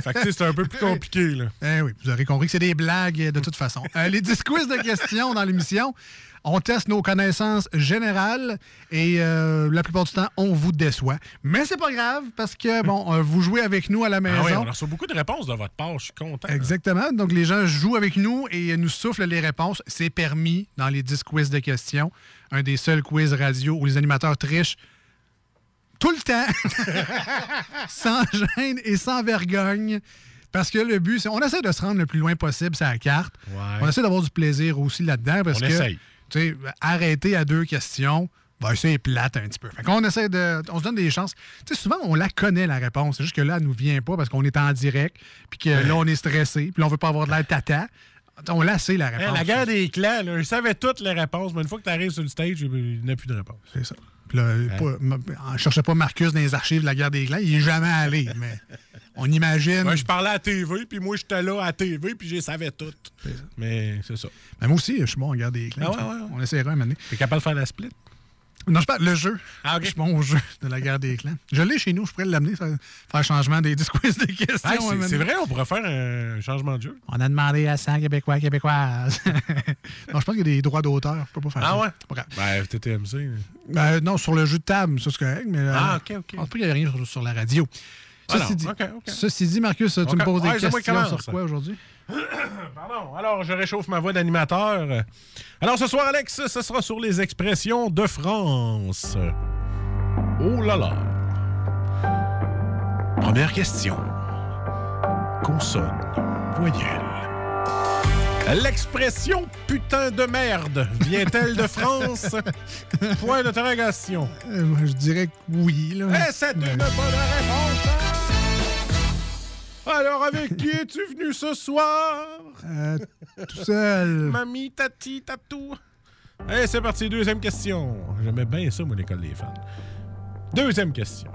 fait que, c'est un peu plus compliqué, là. Eh oui, vous aurez compris que c'est des blagues de toute façon. Euh, les 10 quiz de questions dans l'émission, on teste nos connaissances générales et euh, la plupart du temps, on vous déçoit. Mais c'est pas grave parce que, bon, euh, vous jouez avec nous à la maison. Ah oui, on a reçu beaucoup de réponses de votre part, je suis content. Exactement. Donc, les gens jouent avec nous et nous soufflent les réponses. C'est permis dans les 10 quiz de questions. Un des seuls quiz radio où les animateurs trichent tout le temps, sans gêne et sans vergogne. Parce que le but, c'est on essaie de se rendre le plus loin possible sur la carte. Ouais. On essaie d'avoir du plaisir aussi là-dedans. Parce On que, essaye. Tu sais, arrêter à deux questions, ben, c'est plate un petit peu. Fait qu'on essaie de. On se donne des chances. Tu sais, souvent, on la connaît, la réponse. C'est juste que là, elle nous vient pas parce qu'on est en direct, puis que là, on est stressé, puis là, on veut pas avoir de l'air tata. On la sait, la réponse. la guerre des clans, là, je savais toutes les réponses, mais une fois que tu arrives sur le stage, il n'y a plus de réponse. C'est ça. Puis là, pas- on cherchait pas Marcus dans les archives de la guerre des clans. Il est jamais allé, mais on imagine. Moi, je parlais à TV, puis moi, j'étais là à TV, puis je les savais toutes. Mais c'est ça. Mais moi aussi, je suis bon en guerre des clans. Ah ouais, ouais, ouais. On essaiera un moment. T'es capable de faire la split? Non, je parle le jeu. Ah. Je suis bon au jeu de la guerre des clans. Je l'ai chez nous, je pourrais l'amener, faire changement des quiz des questions. Ah, c'est- vrai, on pourrait faire un changement de jeu. On a demandé à 100 Québécois, Québécoises. non, je pense qu'il y a des droits d'auteur. Je peux pas faire Ah ça. ouais? C'est pas grave. Ben, TTMC. Ben, non, sur le jeu de table, ça c'est correct, mais. euh, Ah, ok, ok. Pense pas qu'il y a rien sur, sur la radio. Ceci, dit, ok, ok. ceci dit, Marcus, tu me poses des Ouais, questions sur quoi aujourd'hui? Pardon. Alors, je réchauffe ma voix d'animateur. Alors, ce soir, Alex, ce sera sur les expressions de France. Oh là là. Première question. Consonne. Voyelle. L'expression putain de merde vient-elle de France? Point d'interrogation. Euh, moi, je dirais que oui. Là. Et c'est une bonne réponse. Alors, avec qui es-tu venu ce soir? Euh, tout seul. Mamie, tati, tatou. Allez, c'est parti. Deuxième question. J'aimais bien ça, moi, l'école des fans. Deuxième question.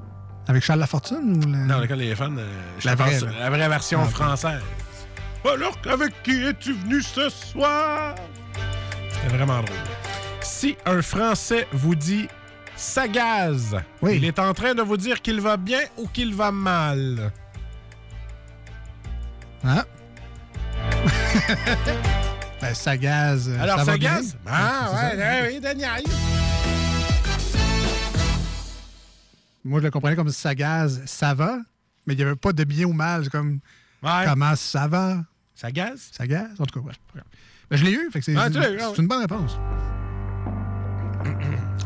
Avec Charles Lafortune ou la... Non, l'école des fans, euh, La vraie, la version Ah, française. Alors, avec qui es-tu venu ce soir? C'était vraiment drôle. Si un Français vous dit Sagaz, Oui. il est en train de vous dire qu'il va bien ou qu'il va mal. Ah. ben, Sagaz. euh, Alors, ça va bien? Ah, ouais, ça. ouais, oui, Daniel. Moi, je le comprenais comme Sagaz, ça va, mais il n'y avait pas de bien ou mal. C'est comme Ouais. comment ça va? Sagaz? Sagaz? En tout cas, ouais. Ben, je l'ai eu, fait que c'est Ah, ah ouais. une bonne réponse.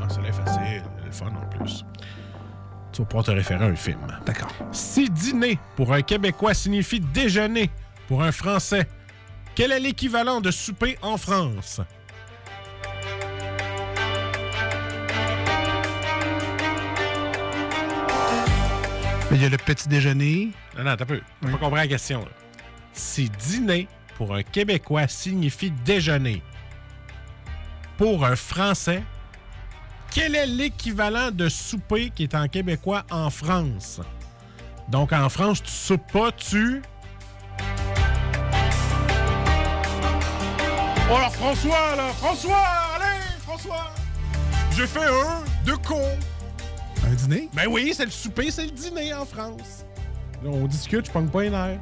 Ah, ça l'est facile, le fun en plus. Tu vas pouvoir te référer à un film. D'accord. Si dîner pour un Québécois signifie déjeuner pour un Français, quel est l'équivalent de souper en France? Il y a le petit déjeuner. Non, non, t'as peu. T'as pas compris la question. là. Si dîner pour un Québécois signifie déjeuner pour un Français, quel est l'équivalent de souper qui est en québécois en France? Donc, en France, tu soupes pas, tu... Oh, alors, François, là! François! Allez, François! J'ai fait un de con! Un dîner? Ben oui, c'est le souper, c'est le dîner en France. Là, on discute, je pogne pas un air.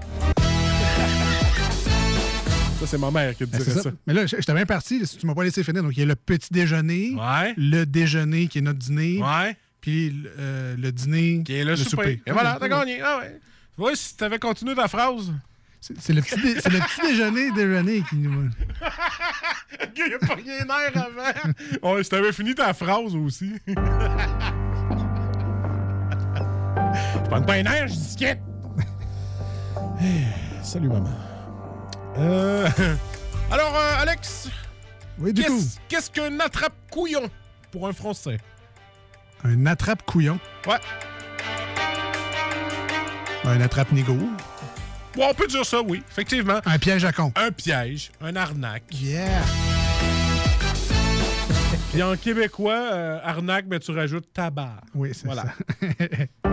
Ça, c'est ma mère qui Ben, dirait ça. ça. Mais là, je- j'étais bien parti, si tu m'as pas laissé finir. Donc, il y a le petit déjeuner, Ouais. le déjeuner qui est notre dîner, Ouais. puis le, euh, le dîner Qui est le, souper. Et Ok, voilà, t'as gagné. Ah ouais. Tu vois, si t'avais continué ta phrase. C'est le, petit dé- le petit déjeuner, déjeuner qui nous. Il a pas rien d'air avant. Ouais, si t'avais fini ta phrase aussi. je pogne pas un air, je disquette. Salut, maman. Euh, Alors, euh, Alex, Oui, du coup, qu'est-ce qu'est-ce qu'un attrape-couillon pour un Français? un attrape-couillon. Ouais. Un attrape-nigo. Bon, on peut dire ça, oui, effectivement. Un piège à con. Un piège, un arnaque. Yeah! Puis en québécois, euh, arnaque, mais tu rajoutes tabac. Oui, c'est Voilà. ça.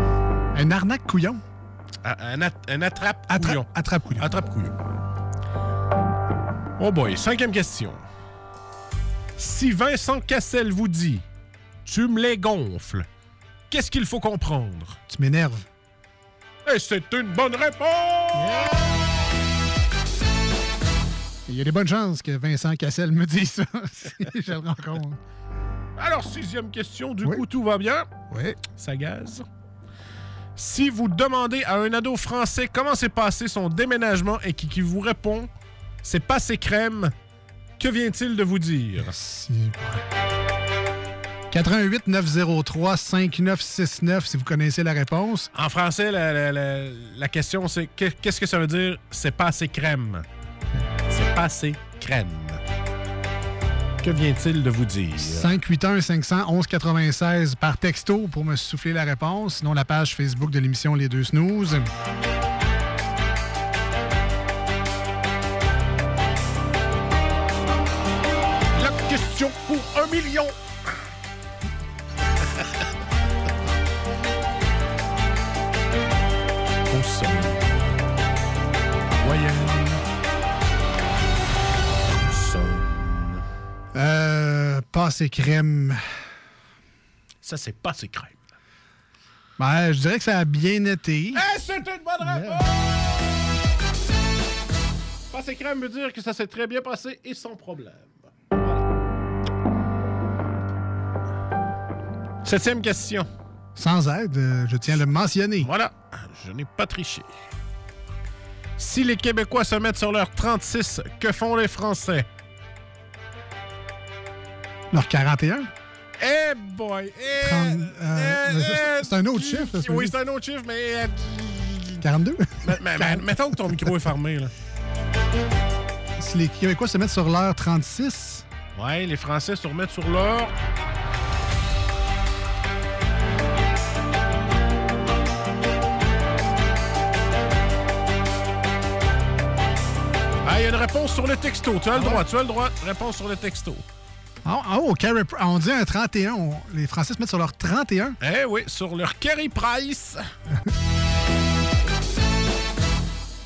un arnaque-couillon? Un, at- un attrape-couillon. Attrape- Attrape-couillon. Attrape-couillon. Oh boy, cinquième question. Si Vincent Cassel vous dit « Tu me les gonfles », qu'est-ce qu'il faut comprendre? Tu m'énerves. Et c'est une bonne réponse! Il y a des bonnes chances que Vincent Cassel me dise ça si je le rencontre. Alors, sixième question, du Oui. coup, tout va bien? Oui. Ça gaze. Si vous demandez à un ado français comment s'est passé son déménagement et qui, qui vous répond « C'est passé crème », que vient-il de vous dire? Si- 88 903 5969 si vous connaissez la réponse. En français, la, la- la- la question, c'est que- qu'est-ce que ça veut dire « c'est pas assez crème » C'est pas assez crème. Que vient-il de vous dire? 581 511 96 par texto pour me souffler la réponse. Sinon, la page Facebook de l'émission Les Deux Snooze. Question pour un million! Au son. Voyelle. Son. Euh, pâte crème. Ça, c'est pas assez crème. Ben, je dirais que ça a bien été. Eh, c'est une bonne réponse! Passer crème veut dire que ça s'est très bien passé et sans problème. Septième question. Sans aide, euh, je tiens à le mentionner. Voilà, je n'ai pas triché. Si les Québécois se mettent sur leur 36, que font les Français? Leur 41? Eh boy! Eh, 30, eh, euh, eh, c'est un autre chiffre, Oui, c'est un autre chiffre, mais... euh, 42? mais- mais- mais- mettons que ton micro est fermé, là. si les Québécois se mettent sur l'heure 36, Ouais, les Français se remettent sur l'or. Ah, il y a une réponse sur le texto. Tu as le droit, tu as le droit. Réponse sur le texto. Ah, ah, oh, carry pr- on dit un 31. on- les Français se mettent sur leur 31. Eh oui, sur leur Carey Price.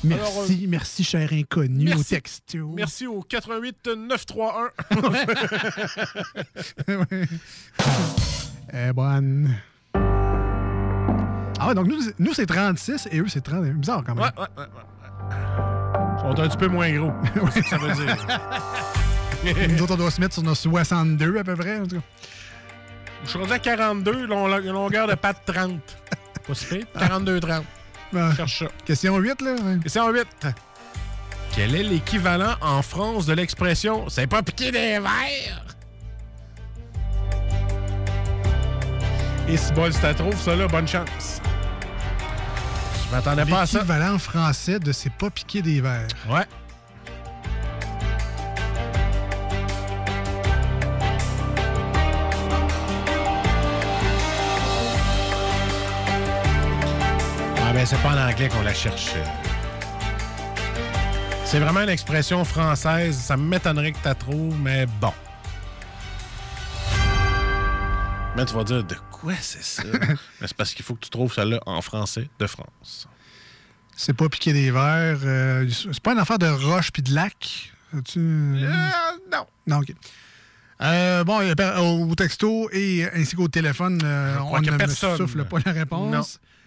Merci, Alors, euh, merci, cher inconnu, merci. au texto. Merci au 88 931. Ouais. Eh, bonne. Ah ouais, donc nous, nous c'est 36 et eux, c'est 31. Bizarre quand même. Ouais, ouais, ouais. ouais. Ils sont un petit peu moins gros. C'est ce que ça veut dire. Nous autres, on doit se mettre sur nos 62 à peu près. En tout cas. Je suis rendu à 42, long- longueur de patte 30. Pas si pire. 42-30. Ben, Cherche ça. question 8, là. ouais. Question 8. Quel est l'équivalent en France de l'expression « c'est pas piqué des verres » Et si bol, si t'as trouves ça là, bonne chance. Je m'attendais pas à ça. L'équivalent français de c'est pas piquer des verres. Ouais. Ah ben c'est pas en anglais qu'on la cherche. C'est vraiment une expression française. Ça m'étonnerait que tu la trouves, mais bon. Tu vas dire de quoi c'est ça? Mais c'est parce qu'il faut que tu trouves ça là en français de France. C'est pas piquer des verres. euh, c'est pas une affaire de roche puis de lac? As-tu- non. Non, OK. Euh, bon, au texto et ainsi qu'au téléphone, euh, on ne personne. souffle pas la réponse. Non.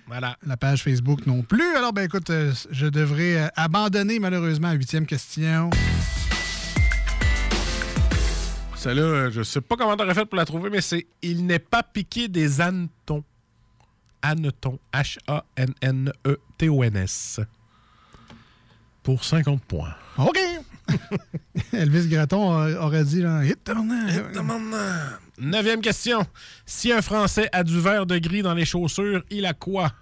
Voilà. La page Facebook non plus. Alors, ben écoute, euh, je devrais euh, abandonner malheureusement la huitième question. Celle-là, euh, je sais pas comment t'aurais fait pour la trouver, mais c'est Il n'est pas piqué des hannetons. Hannetons. H-A-N-N-E-T-O-N-S. Pour 50 points. OK! Elvis Gratton a- aurait dit, là, hit Neuvième question. Si un Français a du verre de gris dans les chaussures, il a quoi?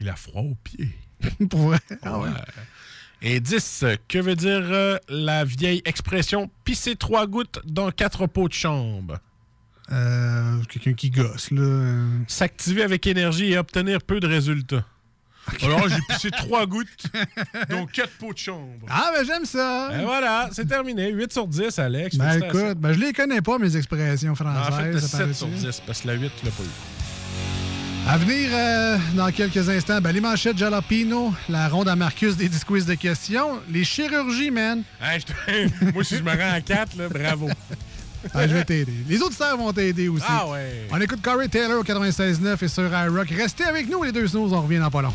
Il a froid aux pieds. Pour vrai? Ah ouais. Et 10, que veut dire euh, la vieille expression pisser trois gouttes dans quatre pots de chambre? Euh, Quelqu'un qui gosse, là. euh. S'activer avec énergie et obtenir peu de résultats. Alors, j'ai pissé trois gouttes dans quatre pots de chambre. Ah, ben j'aime ça. Et voilà, c'est terminé. 8 sur 10, Alex. Ben écoute, ben, je les connais pas, mes expressions En françaises. fait, ça 7 paraît-tu? sur 10, parce que la 8, tu l'as pas eu. À venir euh, dans quelques instants, ben, les manchettes Jalapino, la ronde à Marcus des 10 quiz de questions, les chirurgies, man. Hey, je Moi, si je me rends à 4, là, bravo. Ah, je vais t'aider. Les autres stars vont t'aider aussi. Ah ouais. On écoute Corey Taylor au 96.9 et sur iRock. Restez avec nous, les deux snooze, on revient dans pas long.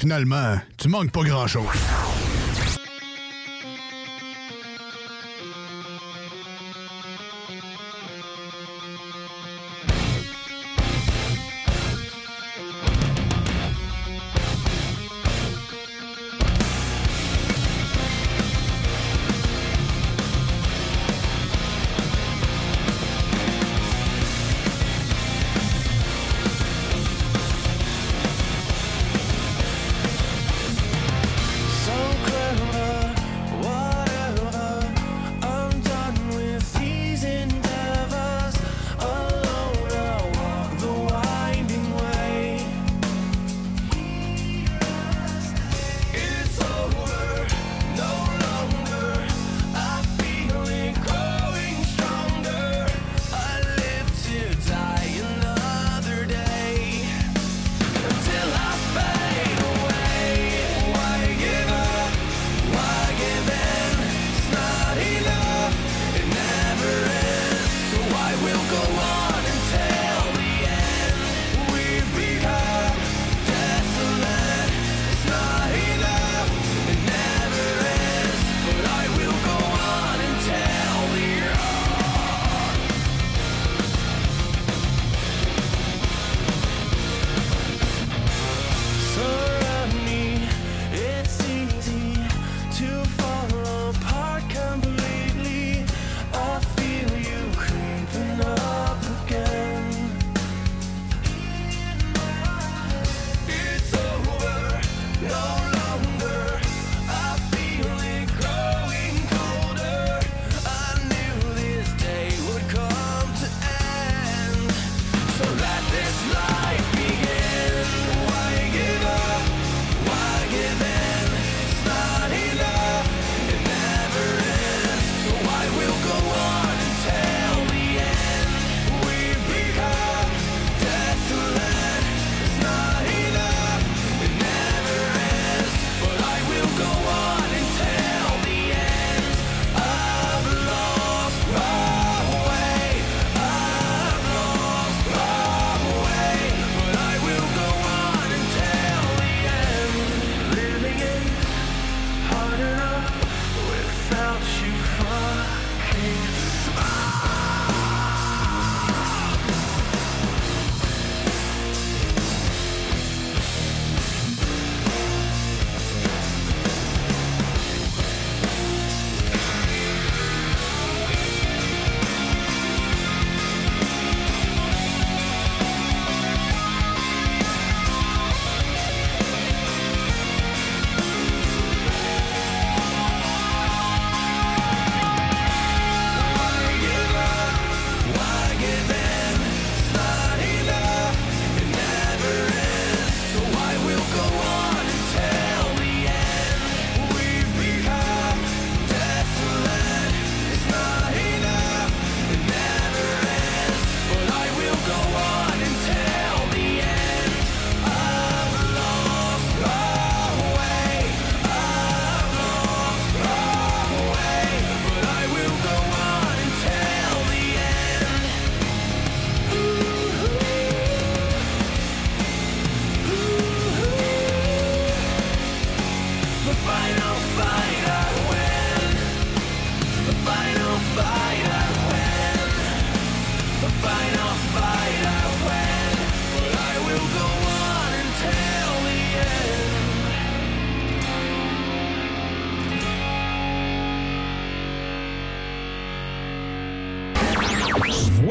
finalement, tu manques pas grand-chose.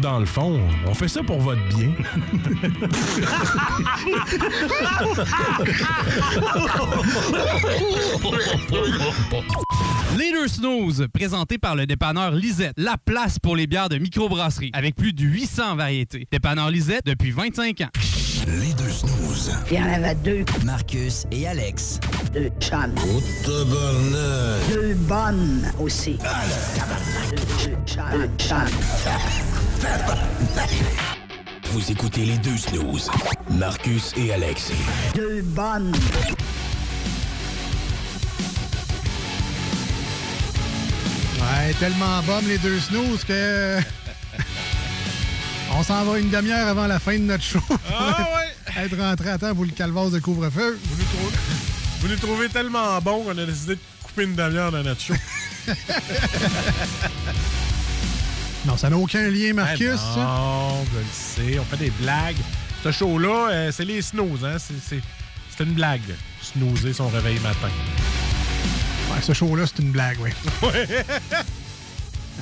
Dans le fond, on fait ça pour votre bien. Les deux snooze, présenté par le dépanneur Lisette, la place pour les bières de microbrasserie, avec plus de 800 variétés. Dépanneur Lisette depuis 25 ans. Les deux snooze. Il y en avait deux. Marcus et Alex. Deux chums. Deux bonnes aussi. Deux. Deux. Vous écoutez les deux snooze. Marcus et Alex. Deux bonnes. Ouais, tellement bombe les deux snooze que. On s'en va une demi-heure avant la fin de notre show. Ah ouais! Être rentré à temps pour le calvaire de couvre-feu. Vous nous, trouvez, vous nous trouvez tellement bon qu'on a décidé de couper une demi-heure dans notre show. Non, ça n'a aucun lien, Marcus. Eh non, je le sais. On fait des blagues. Ce show-là, euh, c'est les snooze, hein? C'est, une blague. Snoozer son réveil matin. Ouais, ce show-là, c'est une blague, oui.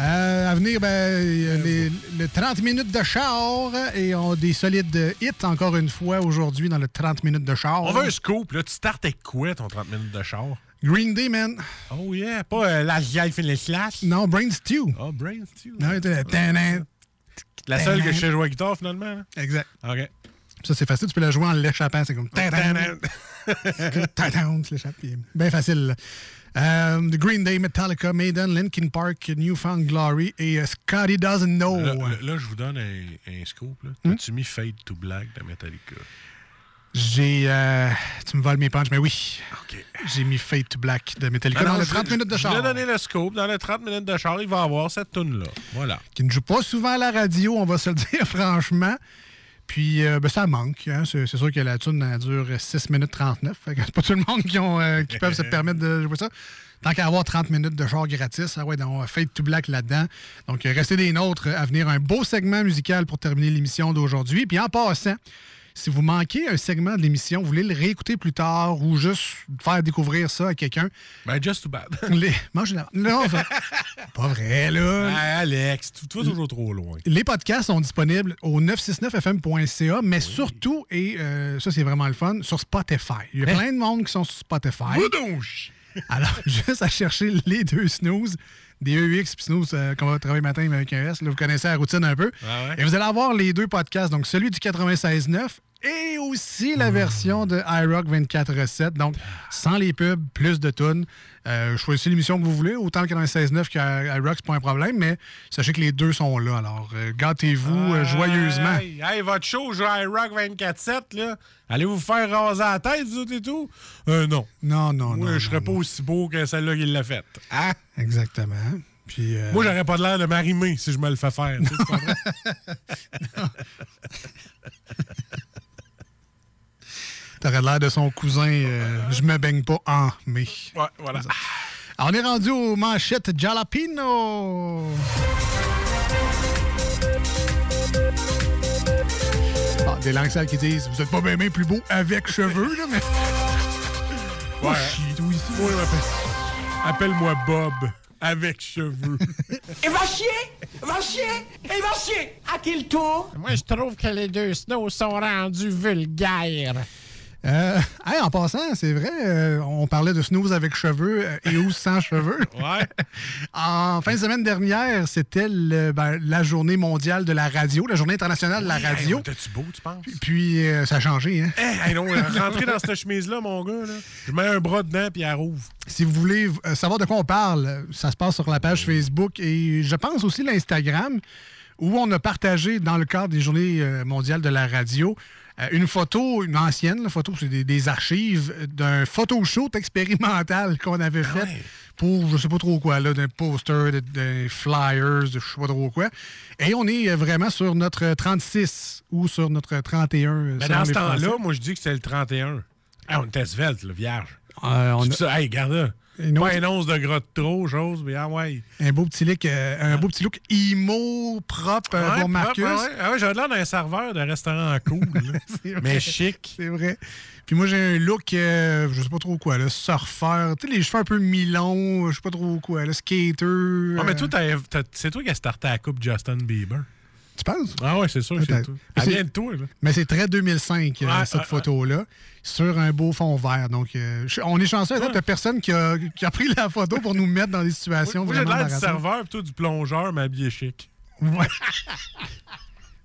Euh, à venir, ben, les- le 30 minutes de char et on a des solides hits encore une fois aujourd'hui dans le 30 minutes de char. On veut un scoop, là. Tu startes avec quoi, ton 30 minutes de char? Green Day, man. Oh yeah, pas euh, la vieille fin les slash. Non, Brain Stew. Oh, Brain Stew. Non, c'était- Tanan. La seule que je sais jouer à guitare, finalement. là? Exact. OK. Ça, c'est facile. Tu peux la jouer en l'échappant. C'est comme. Tanan, tu l'échappes. Bien facile. là. Euh, The Green Day, Metallica, Maiden, Linkin Park, Newfound Glory et euh, Scotty Doesn't Know. Là, je vous donne un, un scoop. Là. Hmm? As-tu mis Fade to Black de Metallica? J'ai. euh, tu me voles mes punches, mais oui. J'ai mis Fade to Black de Metallica Ah dans non, le je- 30 minutes de Je char. vais donner le scoop. Dans le 30 minutes de char, il va avoir cette tune là Voilà. Qui ne joue pas souvent à la radio, on va se le dire franchement. Puis euh, ben, ça manque. hein. C'est sûr que la tune elle dure 6 minutes 39. Fait que c'est pas tout le monde qui, ont, euh, qui peuvent se permettre de jouer ça. Tant qu'à avoir 30 minutes de char gratis, ah ouais, donc Fade to Black là-dedans. Donc, restez des nôtres à venir un beau segment musical pour terminer l'émission d'aujourd'hui. Puis en passant, si vous manquez un segment de l'émission, vous voulez le réécouter plus tard ou juste faire découvrir ça à quelqu'un. Ben, just too bad. Les... Mangez la- Non, enfin, pas vrai, là. Ah, Alex, tu vas toujours trop loin. Les podcasts sont disponibles au 969fm.ca, mais surtout, et euh, ça c'est vraiment le fun, sur Spotify. Il y a Hein? plein de monde qui sont sur Spotify. Boudouche! Alors, juste à chercher les deux snooze, des EUX puis snooze euh, qu'on va travailler matin avec un S. Là, vous connaissez la routine un peu. Ah ouais? Et vous allez avoir les deux podcasts, donc celui du 96.9 et aussi la version de iRock 24.7. Donc, sans les pubs, plus de tunes. Euh, choisissez l'émission que vous voulez, autant le 96.9 que iRock, c'est pas un problème, mais sachez que les deux sont là. Alors, euh, gâtez-vous euh, joyeusement. Hey, hey, votre show, je Rock 24-7, là. Allez vous faire raser la tête, vous autres et tout? Euh, non. Non, non, Moi, non. je serais non, pas non. aussi beau que celle-là qui l'a faite. Hein? Exactement. Puis, euh, Moi, j'aurais pas de l'air de m'arrimer si je me le fais faire. tu sais? T'aurais l'air de son cousin, euh, je me baigne pas en mais. ouais, voilà. Alors, on est rendu aux manchettes Jalapino. Des langues sales qui disent Vous êtes pas bien plus beau avec cheveux, là, mais. Ouais. Toi, ici. Ouais, ouais, Appelle-moi Bob avec cheveux. Et va chier! Va chier! Et va chier! À qui le tour? Moi, je trouve que les deux snows sont rendus vulgaires. Euh, hey, en passant, c'est vrai, euh, on parlait de snooze avec cheveux euh, et ou sans cheveux. Ouais. En fin de semaine dernière, c'était ben, la journée mondiale de la radio, la journée internationale de la radio. T'es-tu beau, tu penses? Puis euh, ça a changé, hein? Eh, hey, non, rentrer dans cette chemise-là, mon gars, là. Je mets un bras dedans, puis elle rouvre. Si vous voulez savoir de quoi on parle, ça se passe sur la page Facebook et je pense aussi l'Instagram, où on a partagé, dans le cadre des Journées euh, mondiales de la radio, euh, une photo, une ancienne la photo, c'est des, des archives d'un photoshoot expérimental qu'on avait fait pour je sais pas trop quoi, là, d'un poster, de- des flyers, de je sais pas trop quoi. Et on est euh, vraiment sur notre 36 ou sur notre 31. euh, Mais dans ce temps-là, moi, je dis que c'est le 31. Ah, on était svelte, le vierge. Euh, on a- ça, hey, regarde là. Une Pas autre- une once de gras de trop, chose, mais ah ouais. Un beau petit look, euh, un beau petit look emo, propre euh, Ouais, pour Marcus. propre, ouais. Ah ouais, j'avais l'air d'un serveur de restaurant cool. mais chic. C'est vrai. Puis moi, j'ai un look, euh, je sais pas trop quoi, là, surfeur. Tu sais, les cheveux un peu mi-longs, je sais pas trop quoi, là, skater. Ah, mais euh, toi, c'est toi qui as starté la coupe Justin Bieber. Tu penses? Ah ouais, c'est sûr c'est Elle c'est- vient de toi, là. Mais c'est très 2005, euh, Ouais, cette ouais, photo-là, sur un beau fond vert. Donc, euh, on est chanceux, y a personne qui a, qui a pris la photo pour nous mettre dans des situations j'ai vraiment l'air du serveur, toi, du plongeur, mais habillé chic. Ouais.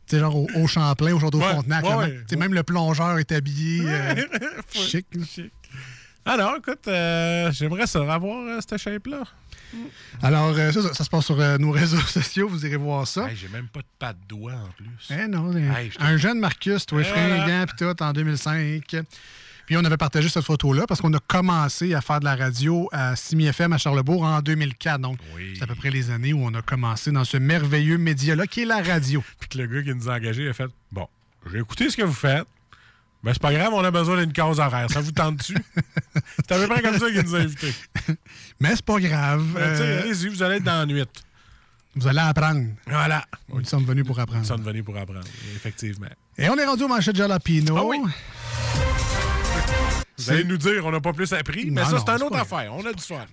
Tu sais, genre au, au Champlain, au Château Ouais, ouais, là, ouais. même, le plongeur est habillé euh, Ouais, chic. chic. Alors, écoute, euh, j'aimerais ça avoir euh, cette shape-là. Alors, euh, ça, ça, ça se passe sur euh, nos réseaux sociaux, vous irez voir ça. Hey, j'ai même pas de pas de doigts en plus. Eh non, un, Hey, je te- un jeune Marcus, toi, fringant, puis tout, en 2005. Puis on avait partagé cette photo-là parce qu'on a commencé à faire de la radio à Simi FM à Charlebourg en 2004. Donc, c'est à peu près les années où on a commencé dans ce merveilleux média-là qui est la radio. Puis que le gars qui nous a engagés a fait Bon, j'ai écouté ce que vous faites. Mais c'est pas grave, on a besoin d'une cause horaire. Ça vous tente-tu? c'est à peu près comme ça qu'il nous a invités. Mais c'est pas grave. Ben, euh, Allez-y, vous allez être dans la nuit. vous allez apprendre. Voilà. Nous sommes venus pour apprendre. Nous sommes venus pour apprendre, effectivement. Et on est rendu au manchette Jalapino. Ah oui. Vous allez nous dire, on n'a pas plus appris, mais ça, c'est une autre affaire. On a du fun.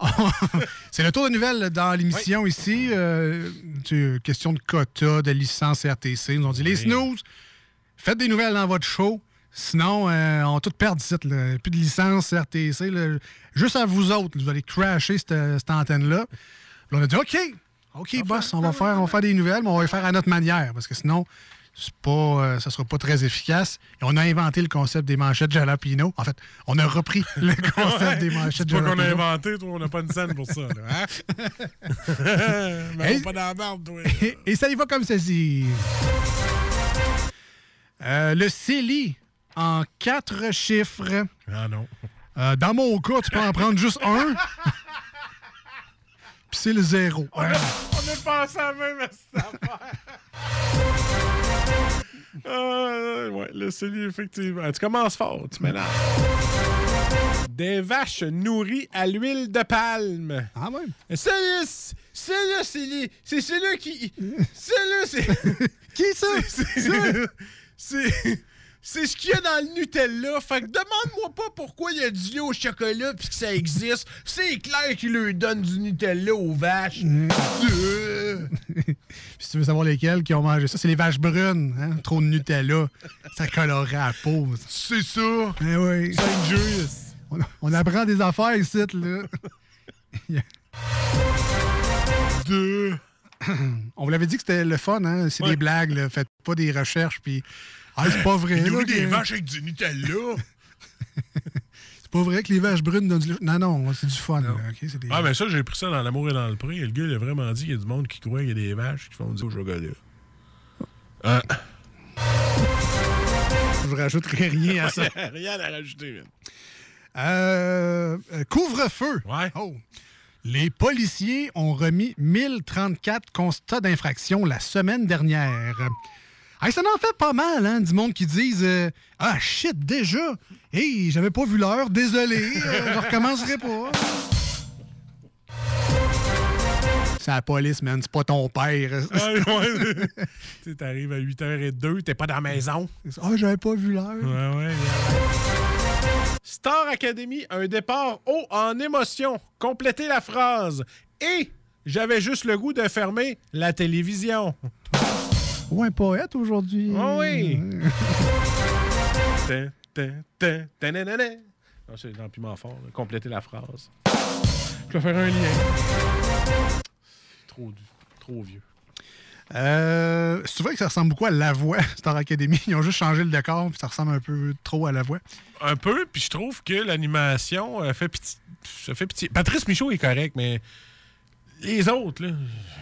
C'est le tour de nouvelles dans l'émission ici. Euh, question de quota, de licence RTC. Ils nous ont dit les snooze, faites des nouvelles dans votre show. Sinon, euh, on va tout perdre ici. là. Plus de licence RTC. là. Juste à vous autres, vous allez crasher cette, cette antenne-là. On a dit OK, OK, boss, on va, faire, on va faire des nouvelles, mais on va les faire à notre manière. Parce que sinon, pas, euh, ça sera pas très efficace. Et on a inventé le concept des manchettes Jalapino. En fait, on a repris le concept Ouais. des manchettes C'est pas qu'on a inventé, toi, on n'a pas une scène pour ça. Là, hein? mais Hey. on pas dans la barbe, toi. Et, et ça y va comme ceci. Euh, le CELI en quatre chiffres. Ah non. Euh, dans mon cas, tu peux en prendre juste un. Puis c'est le zéro. On a, on a pensé à même à cette affaire. Ah, ouais, le celui, effectivement. Tu commences fort, tu mélanges. Des vaches nourries à l'huile de palme. Ah ouais? Celui-là, celui-là, c'est c'est celui qui. Celui-là, c'est. Qui ça? C'est. C'est. C'est ce qu'il y a dans le Nutella. Fait que demande-moi pas pourquoi il y a du lait au chocolat puis que ça existe. C'est clair qu'il leur donne du Nutella aux vaches. Euh. Puis si tu veux savoir lesquels qui ont mangé ça, c'est les vaches brunes. hein? Trop de Nutella. Ça colorait la peau. C'est ça. Eh oui. Dangerous. On, on apprend des affaires ici, là. Deux. On vous l'avait dit que c'était le fun, hein? C'est des blagues, là. Faites pas des recherches, puis. Ah, c'est pas vrai. Il là, des que- vaches avec du Nutella. C'est pas vrai que les vaches brunes donnent du. Non, non, c'est du fun. là, des... Ah, mais ça, j'ai pris ça dans l'amour et dans le prix. Et le gars, il a vraiment dit qu'il y a du monde qui croit qu'il y a des vaches qui font du chocolat. Hein? Je rajouterai rien à ça. Rien à rajouter, man. Euh, euh, Couvre-feu. Ouais. Oh. Les policiers ont remis 1034 constats d'infraction la semaine dernière. Hey, ça en fait pas mal, hein, du monde qui disent euh, Ah shit, déjà! Hey, j'avais pas vu l'heure, désolé, euh, je recommencerai pas. C'est la police, man, c'est pas ton père. Ah, ouais. tu sais, t'arrives à 8h02, t'es pas dans la maison. Ah, j'avais pas vu l'heure. Ouais, ouais. Star Academy, un départ haut en émotion. Complétez la phrase. Et j'avais juste le goût de fermer la télévision. Ou un poète aujourd'hui. Ah oui. Tananana. Non, c'est dans Piment Fort. là. Compléter la phrase. Je vais faire un lien. Trop, trop vieux. Euh, c'est vrai que ça ressemble beaucoup à La Voix, Star Academy. Ils ont juste changé le décor, puis ça ressemble un peu trop à La Voix. Un peu, puis je trouve que l'animation euh, fait pitié. Ça fait pitié. Patrice Michaud est correct, mais les autres, là,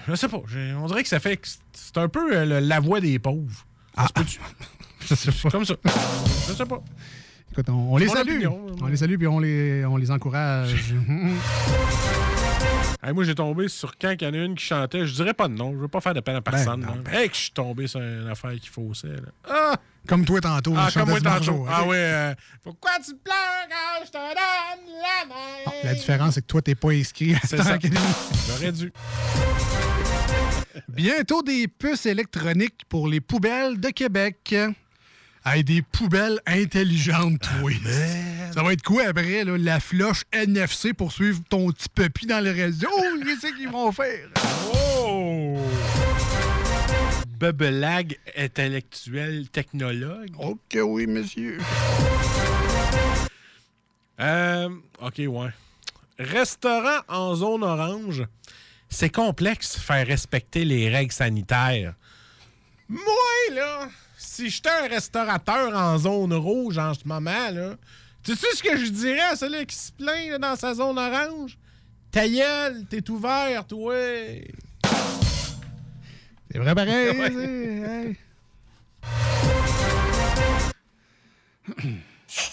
je sais pas. On dirait que ça fait. C'est un peu euh, le- la voix des pauvres. Se peut-tu? Je sais pas. Comme ça. Je sais pas. Écoute, on, on les salue. opinion, On les salue, puis on les, on les encourage. Hey, moi, j'ai tombé sur quand il y en a une qui chantait. Je dirais pas de nom. Je veux pas faire de peine à personne. non, là. Hey, que je suis tombé sur une affaire qui faussait. Là. Ah! Comme toi tantôt. Ah, comme moi tantôt. Margeau, Ah ouais. euh, Pourquoi tu pleures quand je te donne la main? La différence, c'est que toi, t'es pas inscrit à ça. J'aurais dû. Bientôt des puces électroniques pour les poubelles de Québec. Hey, des poubelles intelligentes, toi. ça va être quoi après, là, la floche NFC pour suivre ton petit puppy dans le réseau? Qu'est-ce qu'ils vont faire? Oh! Bubelag intellectuel technologue. Ok, oui, monsieur. Euh, ok, ouais. Restaurant en zone orange, c'est complexe faire respecter les règles sanitaires. Moi, là, si j'étais un restaurateur en zone rouge en ce moment, là, tu sais ce que je dirais à celui qui se plaint là, dans sa zone orange? Ta gueule, t'es ouvert, toi! C'est vrai pareil.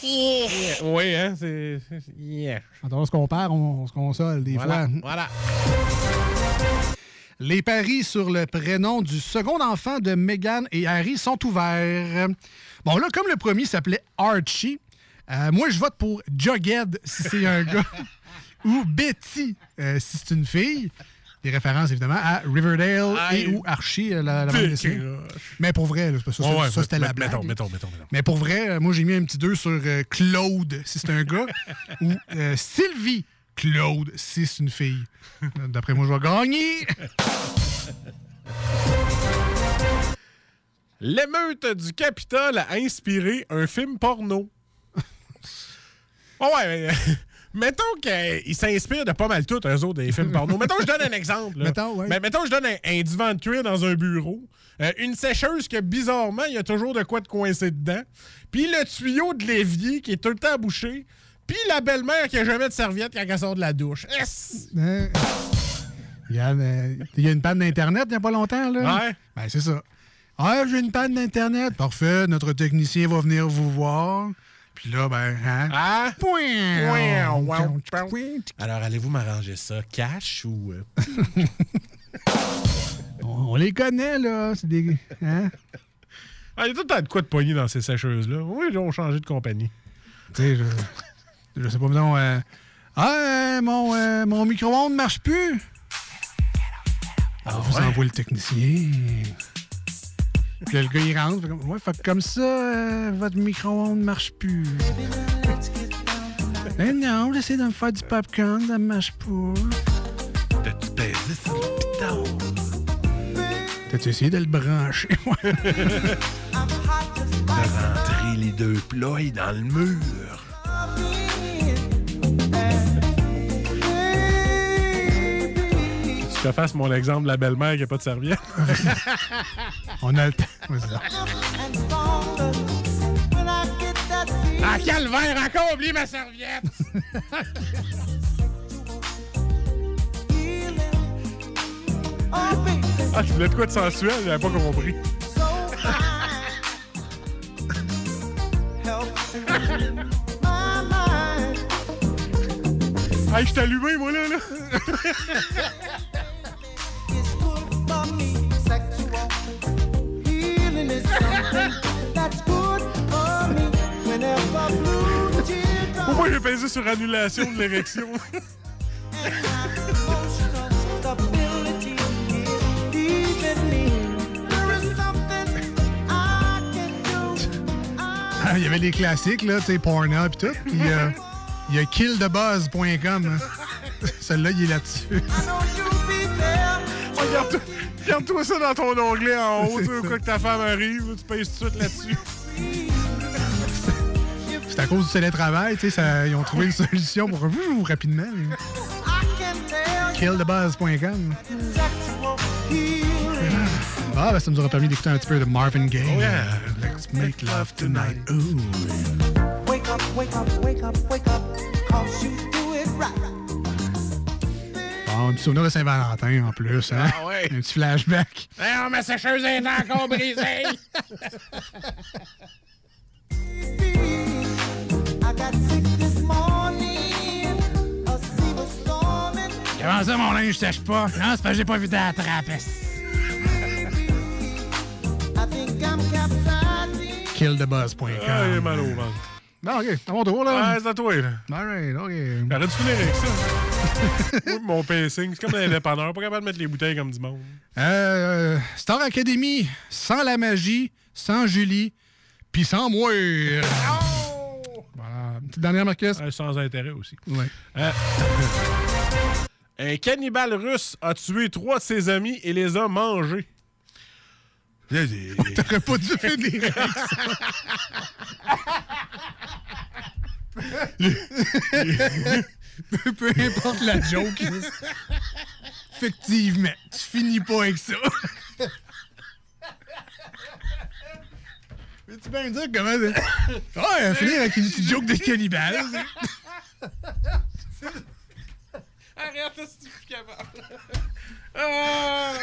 Ouais. Oui, hein, c'est... c'est- Yeah. Quand on se compare, on, on se console des Voilà, fois. voilà. Les paris sur le prénom du second enfant de Meghan et Harry sont ouverts. Bon, là, comme le premier s'appelait Archie, euh, moi, je vote pour Jughead si c'est un gars ou Betty euh, si c'est une fille. Des références, évidemment, à Riverdale Aïe. et ou Archie, euh, la, la bande dessinée. Mais pour vrai, là, ça, ouais, ça, c'était la blague. mettons, mettons, mettons. Mais pour vrai, moi, j'ai mis un petit 2 sur euh, Claude, si c'est un gars, ou Sylvie Claude, si c'est une fille. D'après moi, je vais gagner. L'émeute du Capitole a inspiré un film porno. Oh ouais, mais, mettons qu'ils s'inspirent de pas mal tout, eux autres, des films porno. Mettons que je donne un exemple. là. Mettons, ouais. Mais mettons que je donne un, un divan de cuir dans un bureau. euh, une sécheuse que, bizarrement, il y a toujours de quoi de coincer dedans. Puis le tuyau de l'évier qui est tout le temps bouché. Puis la belle-mère qui a jamais de serviette quand elle sort de la douche. Yes! Hein? Il y, a, euh, il y a une panne d'Internet il n'y a pas longtemps, là? Ouais. Ben, c'est ça. Ah, j'ai une panne d'Internet. Parfait, notre technicien va venir vous voir. Puis là, ben, hein? Ah! Point. Alors, allez-vous m'arranger ça cash ou. euh? On, on les connaît, là. C'est des. Hein? Ah, il y a tout le temps de quoi de poigner dans ces sécheuses-là. Oui, ils ont changé de compagnie. Tu sais, je, je sais pas, mettons. euh, ah, euh, mon, euh, mon micro-ondes marche plus. Alors, vous envoie le technicien. Puis là, le gars, il rentre. Fait comme, ouais, fait que comme ça, euh, votre micro-ondes marche plus. Eh non, j'essaie de me faire du popcorn, ça marche pas. T'as-tu baisé sur le piton? T'as-tu essayé de le brancher? De rentrer les deux ploys dans le mur. Te fasses mon exemple de la belle-mère qui n'a pas de serviette. On a le temps. Ah, calvaire, encore oublié ma serviette! ah, tu voulais de quoi de sensuel? J'avais pas compris. Hey, je t'ai allumé, moi, là, là. Pourquoi j'ai pesé sur annulation de l'érection? Ah, Il y avait les classiques, là, tu sais, Pornhub et tout. Puis euh, il y a killthebuzz.com. hein. Celui-là, il est là-dessus. Regarde-toi regarde-toi ça dans ton onglet en haut, tu quoi que ta femme arrive, tu pèses tout de suite là-dessus. C'est à cause du télétravail, tu sais, ça- ils ont trouvé une solution pour vous rapidement. Killthebuzz.com. Ah, ben ça nous aura permis d'écouter un petit peu de Marvin Gaye. Oh, yeah. Let's make love tonight. Ooh. Wake up, wake up, wake up, wake up, cause you un petit souvenir de Saint-Valentin en plus, hein? Ah ouais. Un petit flashback. Hey, ma sécheuse est encore brisée! Comment ça, mon linge sèche pas? Non, c'est parce que j'ai pas vu capsizing. Killthebuzz.com. Ah, il est mal au ventre. Non, OK, à mon tour, là. Ouais, c'est à toi, là. All right, OK. J'aurais dû finir avec ça. Moi, mon pacing, c'est comme dans les dépanneurs, pas capable de mettre les bouteilles comme du monde. Euh, Star Academy, sans la magie, sans Julie, puis sans moi. Voilà. Une petite dernière, Marcus? Euh, sans intérêt aussi. Ouais. Euh, un cannibale russe a tué trois de ses amis et les a mangés. T'aurais pas dû finir avec ça. Peu importe la joke. Effectivement, tu finis pas avec ça. Veux-tu bien me dire comment... c'est- Ouais, finir avec une petite joke de cannibale. Arrête, si tu es capable. Ah!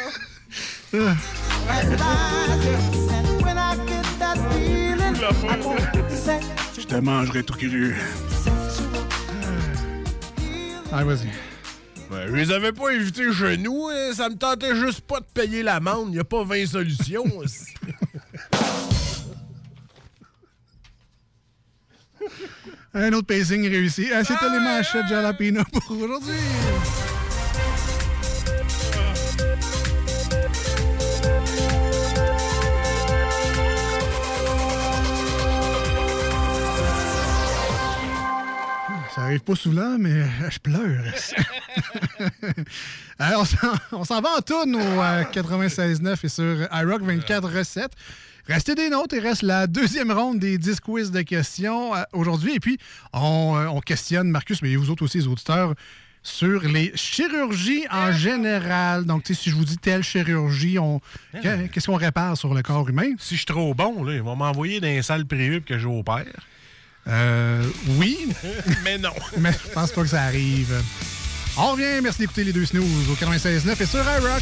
Je te mangerai tout cru. Ah, vas-y. Ouais, je les avais pas invités chez nous, hein, ça me tentait juste pas de payer l'amende, y a pas 20 solutions. aussi. Un autre pacing réussi. Ah, C'était les manchettes Jalapino pour aujourd'hui. Ça arrive pas souvent, mais je pleure. Alors, on s'en- va en tourne au euh, 96.9 et sur iRock 24 recettes. Restez des notes, il reste la deuxième ronde des 10 quiz de questions euh, aujourd'hui. Et puis, on, euh, on questionne Marcus, mais vous autres aussi, les auditeurs, sur les chirurgies en général. Donc, tu sais, si je vous dis telle chirurgie, on... qu'est- qu'est-ce qu'on répare sur le corps humain? si je suis trop bon, là, ils vont m'envoyer dans les salles privées que j'opère. Euh, oui, Mais non. mais je pense pas que ça arrive. On revient, merci d'écouter les deux snooze au 96.9 et sur iRock.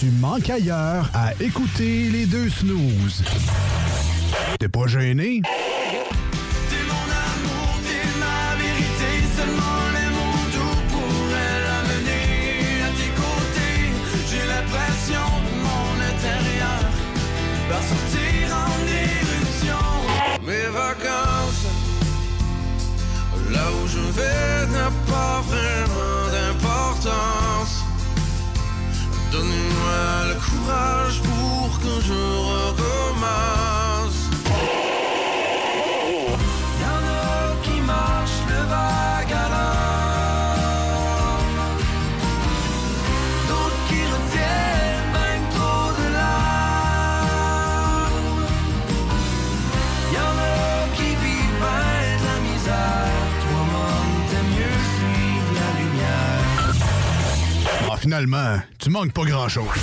Tu manques ailleurs à écouter les deux snooze. T'es pas gêné? T'es mon amour, t'es ma vérité. Seulement les mots doux pourraient l'amener à tes côtés. J'ai l'impression que mon intérieur va sortir en éruption. Mes vacances, là où je vais, Pour que je recommence. Y'en a qui marchent le l'heure. D'autres qui retiennent même trop de l'art. Y'en a qui vivent bien de la misère. Toi, mon, t'aimes mieux suivre la lumière. Ah, finalement, tu manques pas grand-chose.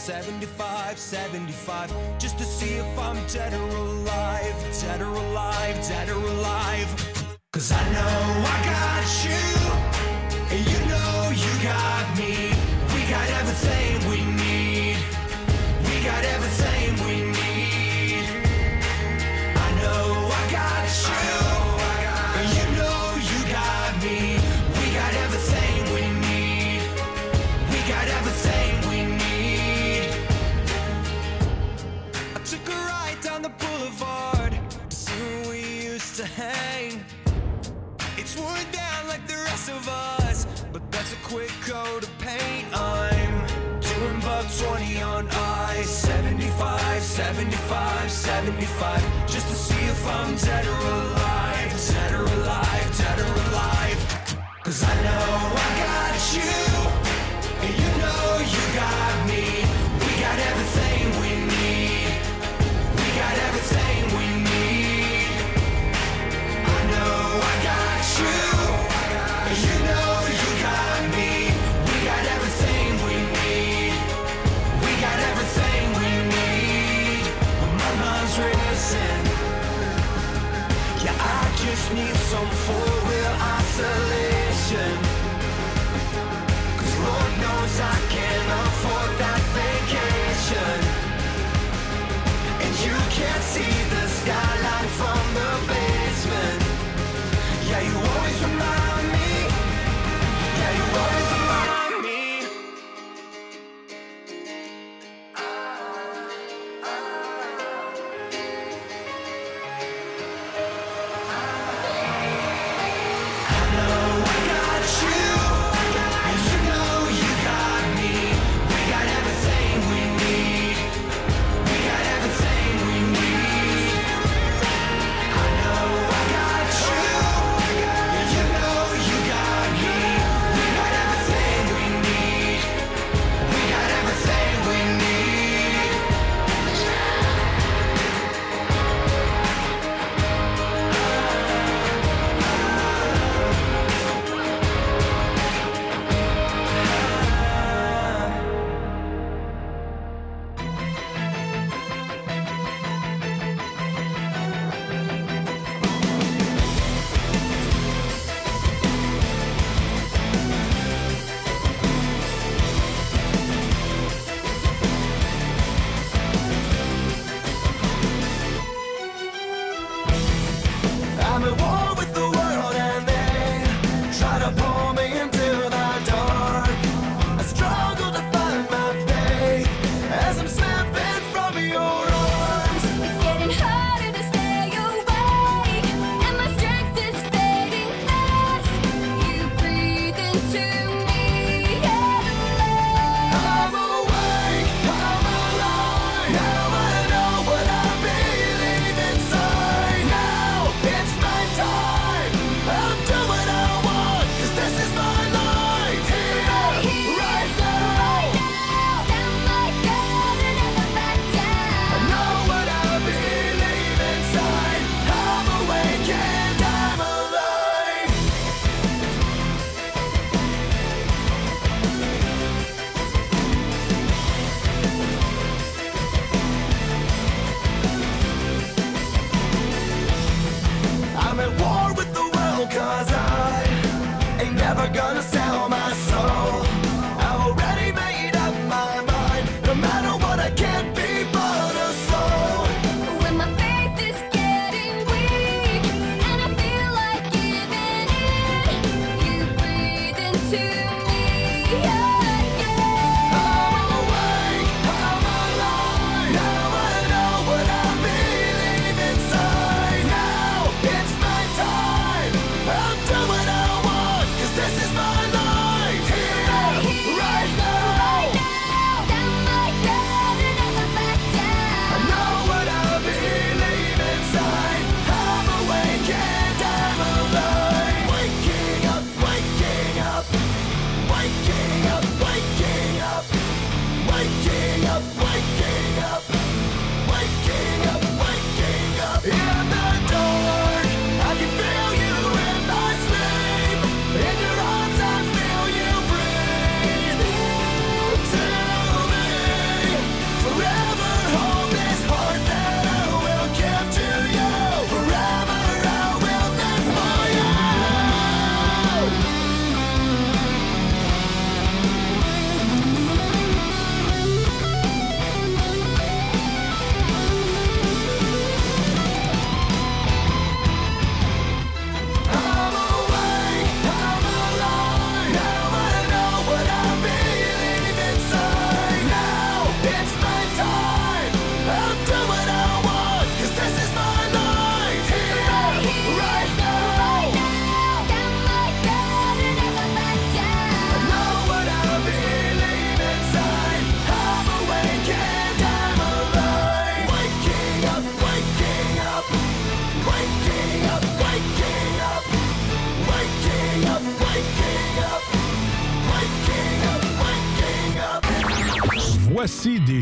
75, 75, 75, just to see if I'm dead or alive, dead or alive, dead or alive. Cause I know I got you, 75, 75, 75, just to see if I'm dead or alive, dead or alive, dead or alive. Cause I know I got you, and you know you got me. Need some four-wheel isolation. Cause Lord knows I can't afford that vacation. And you can't see the skyline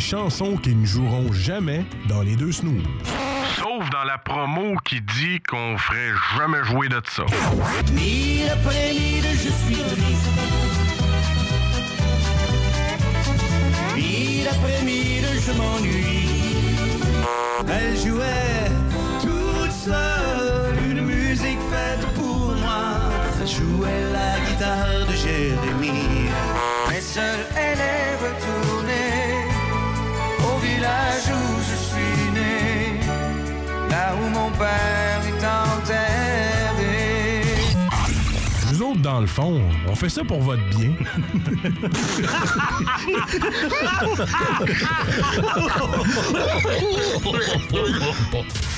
chansons qui ne joueront jamais dans les deux snooze. Sauf dans la promo qui dit qu'on ferait jamais jouer de ça. Mille après mille, je suis triste. Mille après mille, je m'ennuie. Elle jouait toute seule une musique faite pour moi. Elle jouait la guitare de Jérémie. Mais seule, elle est retournée mon père est enterré. Nous autres, dans le fond, on fait ça pour votre bien.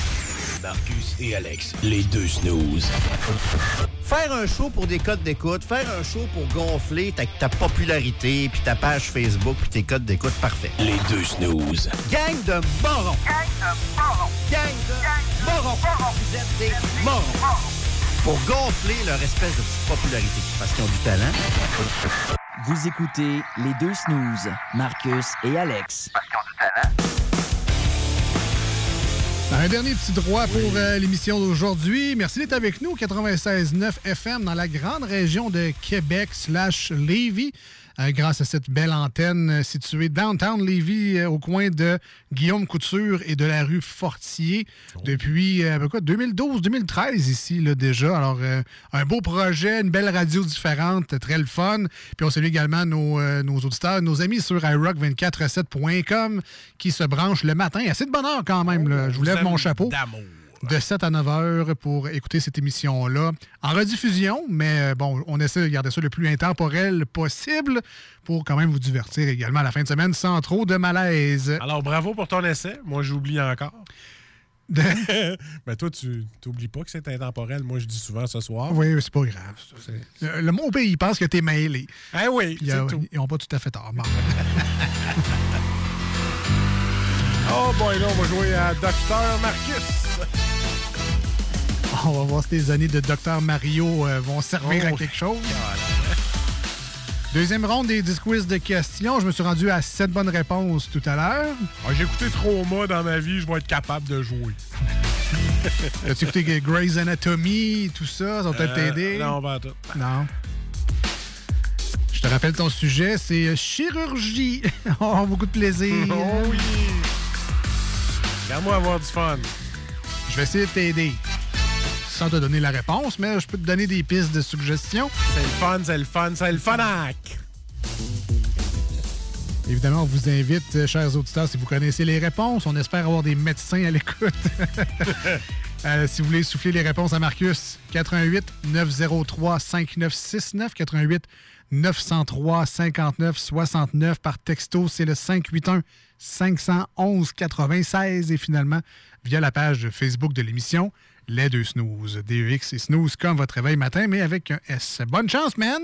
Marcus et Alex, les deux snooze. Faire un show pour des codes d'écoute, faire un show pour gonfler ta, ta popularité, puis ta page Facebook, puis tes codes d'écoute, parfait. Les deux snooze. Gang de morons! Gang de morons! Gang de morons! Vous êtes des morons! Pour gonfler leur espèce de petite popularité, parce qu'ils ont du talent. Vous écoutez les deux snooze, Marcus et Alex. Un dernier petit droit pour euh, l'émission d'aujourd'hui. Merci d'être avec nous, 96.9 FM dans la grande région de Québec slash Lévis. Euh, grâce à cette belle antenne euh, située downtown Lévis, euh, au coin de Guillaume Couture et de la rue Fortier, depuis ben quoi, 2012-2013 ici là, déjà. Alors, un beau projet, une belle radio différente, très le fun. Puis on salue également nos, nos auditeurs, nos amis sur iRock247.com qui se branchent le matin. Assez de bonheur quand même. là. Je vous lève mon chapeau. De 7 à 9 heures pour écouter cette émission-là. En rediffusion, mais euh, bon, on essaie de garder ça le plus intemporel possible pour quand même vous divertir également à la fin de semaine sans trop de malaise. Alors, bravo pour ton essai. Moi, j'oublie encore. ben, toi, tu t'oublies pas que c'est intemporel. Moi, je dis souvent ce soir. Oui, c'est pas grave. Le, le monde pays pense que t'es mêlé. Ah oui, Ils, euh, tout. ils ont pas tout à fait tort. Bon. Oh boy, là, on va jouer à Docteur Marcus. On va voir si les années de Dr Mario euh, vont servir à Oh. quelque chose. Deuxième ronde des 10 quiz de questions. Je me suis rendu à 7 bonnes réponses tout à l'heure. Ah, J'ai écouté Trauma dans ma vie, je vais être capable de jouer. As-tu écouté Grey's Anatomy, tout ça? Ça va peut-être Euh, t'aider? Non, pas tout. Non. Je te rappelle ton sujet, c'est chirurgie. oh, beaucoup de plaisir. Oh oui! Regarde-moi avoir du fun. Je vais essayer de t'aider. Sans te donner la réponse, mais je peux te donner des pistes de suggestions. C'est le fun, c'est le fun, c'est le funac! Évidemment, on vous invite, euh, chers auditeurs, si vous connaissez les réponses. On espère avoir des médecins à l'écoute. Euh, si vous voulez souffler les réponses à Marcus, 88 903 5969 88 903 59 69 par texto, c'est le 581 511 96 et finalement via la page Facebook de l'émission Les deux snooze, DEX et snooze comme votre réveil matin mais avec un S. Bonne chance man.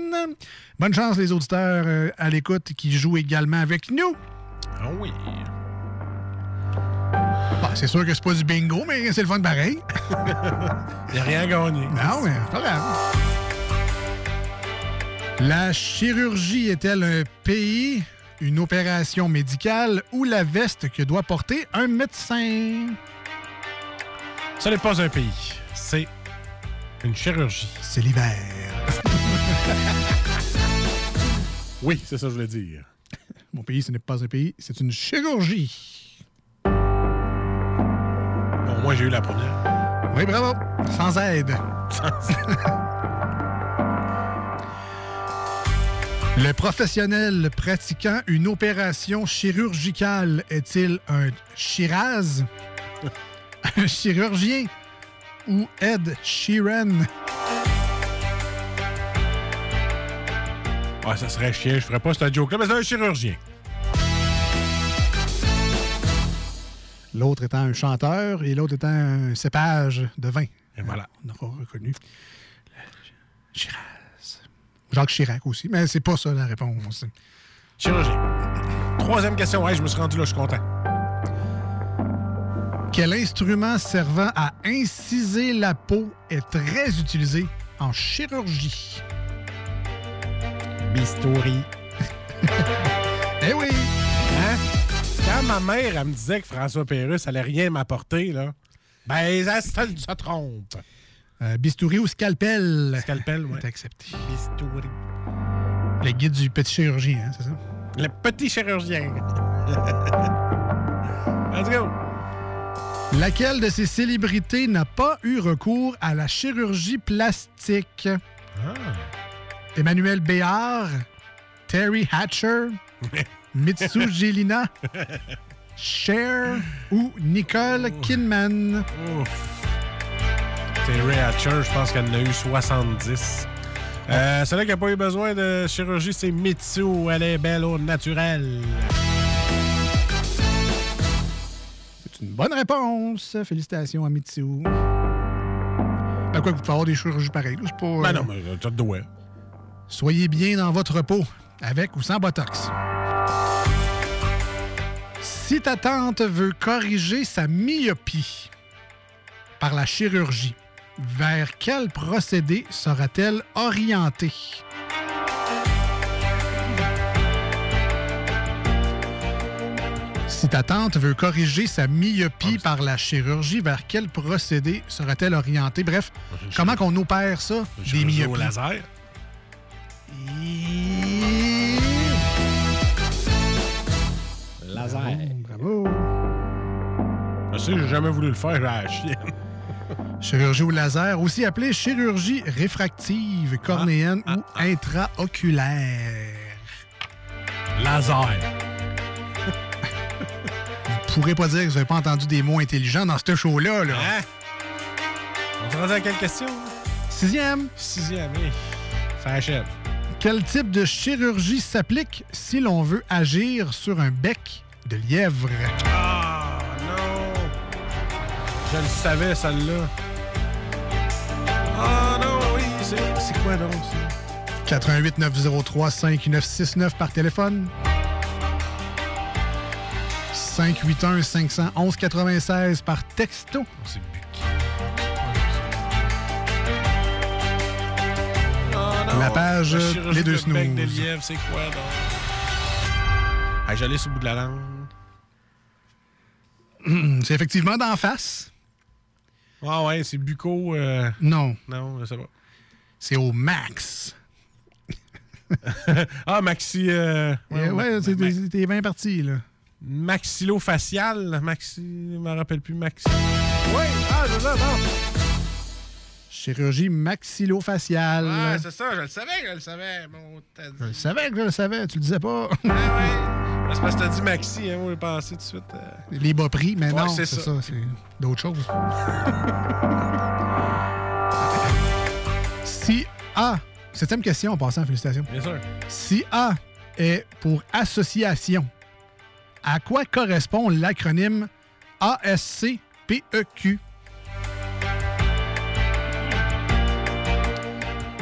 Bonne chance les auditeurs euh, à l'écoute qui jouent également avec nous. Ah oui. Bon, c'est sûr que c'est pas du bingo, mais c'est le fun pareil. Il n'y a rien gagné. Non, mais c'est pas grave. La chirurgie est-elle un pays, une opération médicale ou la veste que doit porter un médecin? Ce n'est pas un pays, c'est une chirurgie. C'est l'hiver. Oui, c'est ça que je voulais dire. Mon pays, ce n'est pas un pays, c'est une chirurgie. Bon, moi, j'ai eu la première. Oui, bravo. Sans aide. Le professionnel pratiquant une opération chirurgicale est-il un chiraz, un chirurgien ou Ed Sheeran? Ah, ça serait chien, je ferais pas cette joke-là, mais c'est un chirurgien. L'autre étant un chanteur et l'autre étant un cépage de vin. Et voilà. On aura reconnu. Le Shiraz. Jacques Chirac aussi, mais c'est pas ça la réponse. Chirurgien. Troisième question. Ouais, je me suis rendu là, je suis content. Quel instrument servant à inciser la peau est très utilisé en chirurgie? Bistouri. eh oui! Hein? Quand ma mère, elle me disait que François Pérusse allait rien m'apporter, là, ben, ça, ça, ça trompe. Euh, bistouri ou scalpel? Scalpel, oui. Accepté. Bistouri. Le guide du petit chirurgien, hein, c'est ça? Le petit chirurgien. Let's go. Laquelle de ces célébrités n'a pas eu recours à la chirurgie plastique? Ah. Emmanuel Béard, Terry Hatcher, Mitsu Gelina, Cher ou Nicole Kidman? Terry Hatcher, je pense qu'elle en a eu 70. Euh, Celle-là qui n'a pas eu besoin de chirurgie, c'est Mitsu. Elle est belle au naturel. C'est une bonne réponse. Félicitations à Mitsu. Ben quoi, vous pouvez avoir des chirurgies pareilles. C'est pas, Ben euh, non, mais t'as de doigt. Soyez bien dans votre peau, avec ou sans Botox. Si ta tante veut corriger sa myopie par la chirurgie, vers quel procédé sera-t-elle orientée? Si ta tante veut corriger sa myopie par la chirurgie, vers quel procédé sera-t-elle orientée? Bref, comment qu'on opère ça, des Chirurgie au myopies? laser. Laser. Bravo. Je sais, j'ai jamais voulu le faire, j'ai la chienne. Chirurgie au laser, aussi appelée chirurgie réfractive, cornéenne ou intraoculaire. Laser. Vous pourrez pas dire que vous n'avez pas entendu des mots intelligents dans ce show-là. Là. Hein? On se à quelle question? Sixième. Sixième, oui. Ça achève. Quel type de chirurgie s'applique si l'on veut agir sur un bec de lièvre? Ah, non! Je le savais, celle-là. Ah, non, oui, c'est c'est quoi donc, ça? 88 903 5969 par téléphone. 581 511 96 par texto. C'est La page La Les Deux de de Snooze. lièvre, c'est quoi, donc? Ah, j'allais sur le bout de la langue. C'est effectivement d'en face. Ah ouais, c'est bucco... euh, Non. Non, je sais pas. C'est au max. ah, maxi... euh, Ouais, ouais, c'est- t'es t'es bien parti, là. Maxillofacial. Maxi... Je me rappelle plus. Maxi... Oui, ah, c'est ça, non. Chirurgie maxillofaciale. Ah, c'est ça, je le savais, je le savais. Bon, je le savais que je le savais, tu le disais pas. Ah, C'est parce que t'as dit maxi, hein, moi j'ai pensé tout de suite. euh, Les bas prix, mais Ouais, non, c'est c'est ça. ça, c'est d'autres choses. si A, septième question en passant, félicitations. Bien sûr. Si A est pour association, à quoi correspond l'acronyme ASCPEQ?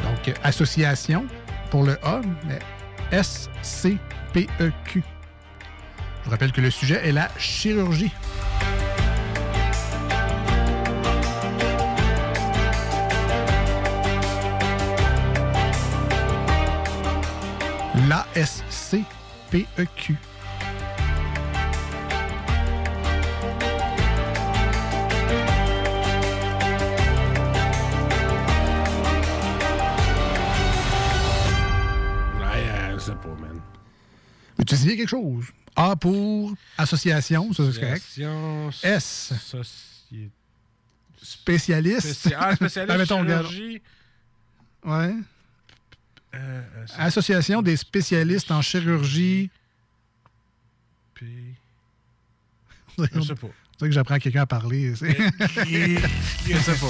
Donc, association pour le A, mais SCPEQ. Je vous rappelle que le sujet est la chirurgie. L'ASCPEQ. Peux-tu essayer quelque chose? A pour association, ça c'est correct. S, Société. spécialiste. Spéci- Ah, spécialiste mettons, chirurgie. Ouais. Euh, euh, Association des spécialistes en chirurgie. Puis- Je sais pas. C'est que j'apprends quelqu'un à parler. Je sais pas.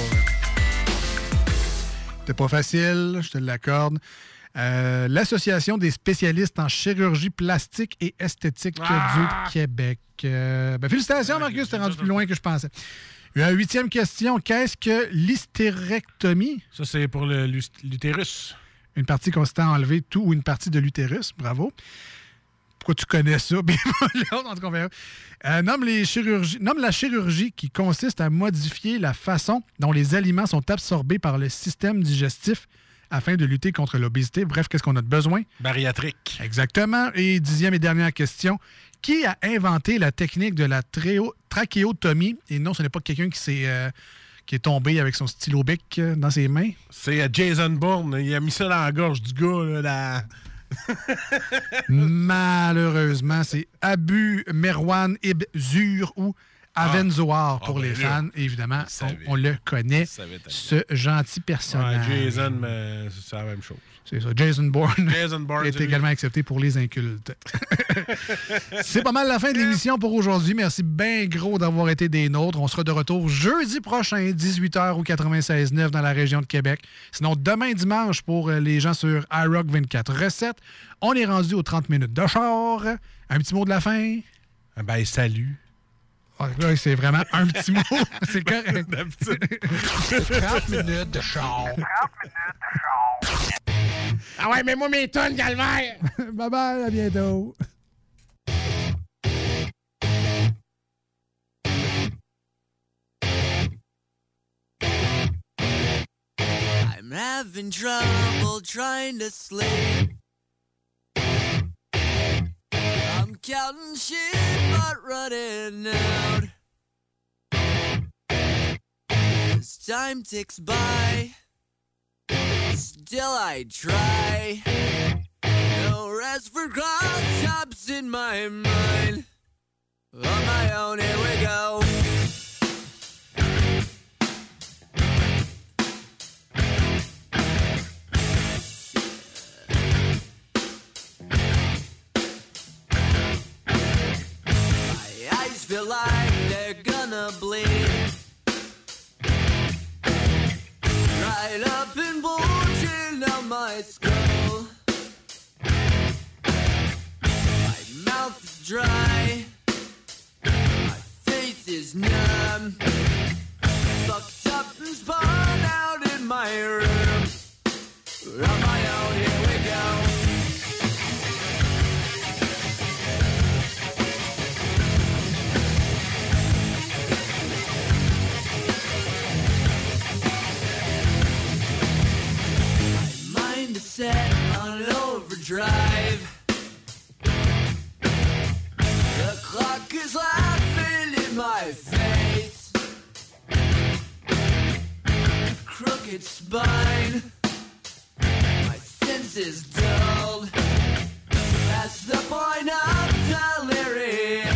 C'était pas facile, je te l'accorde. Euh, L'Association des spécialistes en chirurgie plastique et esthétique Ah! du Québec. Euh, ben, félicitations, Marcus, t'es rendu plus loin que je pensais. Une huitième question. Qu'est-ce que l'hystérectomie? Ça, c'est pour l'utérus. Une partie consistant à enlever tout ou une partie de l'utérus. Bravo. Pourquoi tu connais ça? En tout cas. Euh, nomme, les chirurgies, nomme la chirurgie qui consiste à modifier la façon dont les aliments sont absorbés par le système digestif afin de lutter contre l'obésité. Bref, qu'est-ce qu'on a de besoin? Bariatrique. Exactement. Et dixième et dernière question. Qui a inventé la technique de la trachéotomie? Et non, ce n'est pas quelqu'un qui s'est... euh, qui est tombé avec son stylo bic euh, dans ses mains. C'est euh, Jason Bourne. Il a mis ça dans la gorge du gars. Là, la- Malheureusement, c'est Abu Merwan Ibn Zur ou Avenzoar Ah, pour ben les là, fans. Évidemment, on, le connaît, ce gentil Ouais, personnage. Jason, mais c'est la même chose. C'est ça. Jason Bourne, Jason Bourne, est lui. également accepté pour les incultes. c'est pas mal la fin de l'émission pour aujourd'hui. Merci bien gros d'avoir été des nôtres. On sera de retour jeudi prochain, 18h ou 96.9 dans la région de Québec. Sinon, demain dimanche pour euh, les gens sur iRock 24 recettes. On est rendu aux 30 minutes de char. Un petit mot de la fin? Ben, salut. Ah, là, c'est vraiment un petit mot. c'est correct. 30 minutes de char. Ah ouais, mais moi, mes tonnes, Calvaire! bye bye, à bientôt. I'm having trouble trying to sleep. Counting sheep, but running out. As time ticks by, still I try. No rest for cross in my mind. On my own, here we go. Feel like they're gonna bleed. Right up and bulging down my skull. My mouth is dry. My face is numb. Fucked up and spun out in my room. Set on overdrive. The clock is laughing in my face. Crooked spine, my senses dulled. That's the point of delirium.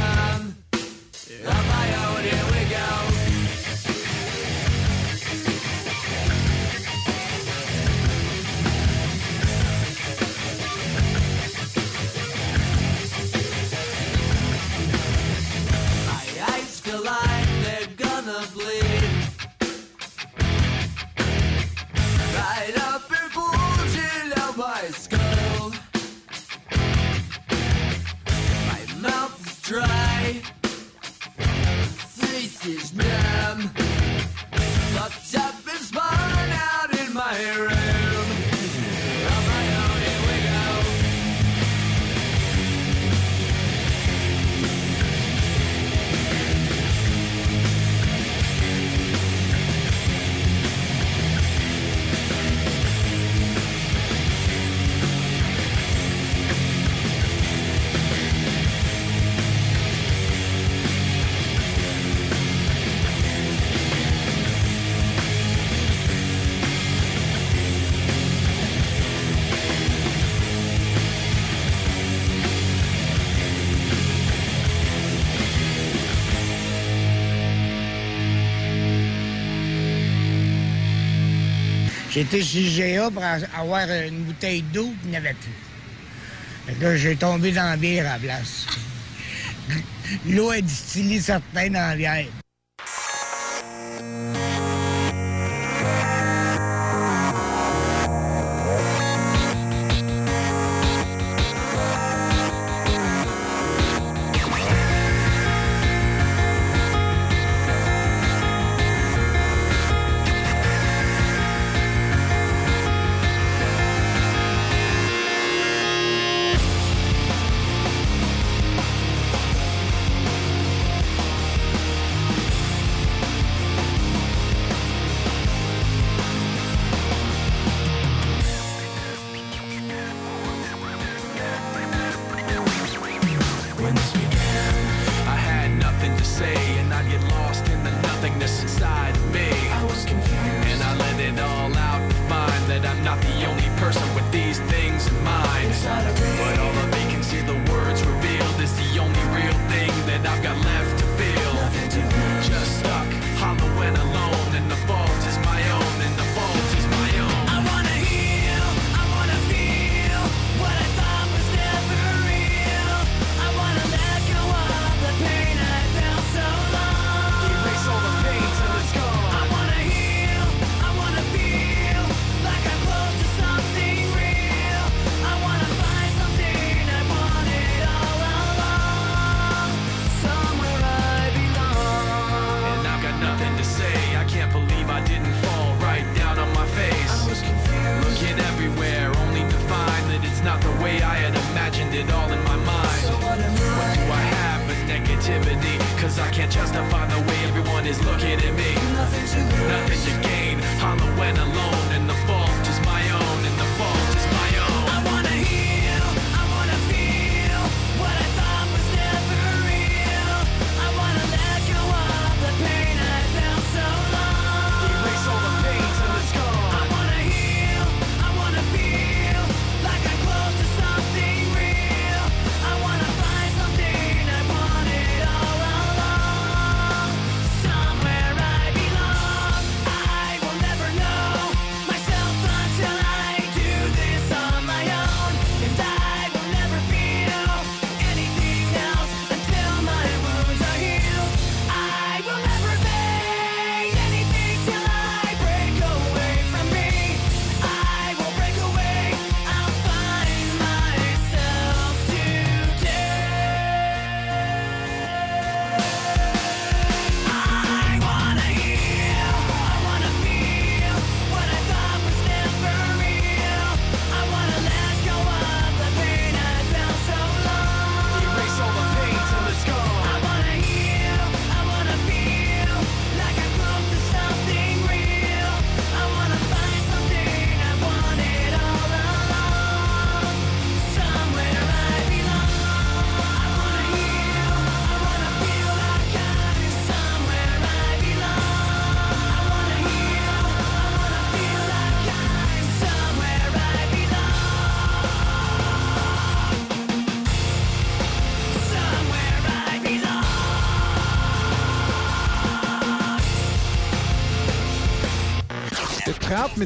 J'étais chez GA pour avoir une bouteille d'eau, puis il n'y avait plus. Fait j'ai tombé dans la bière à la place. L'eau est distillée certains dans la bière.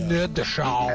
Minutes de char.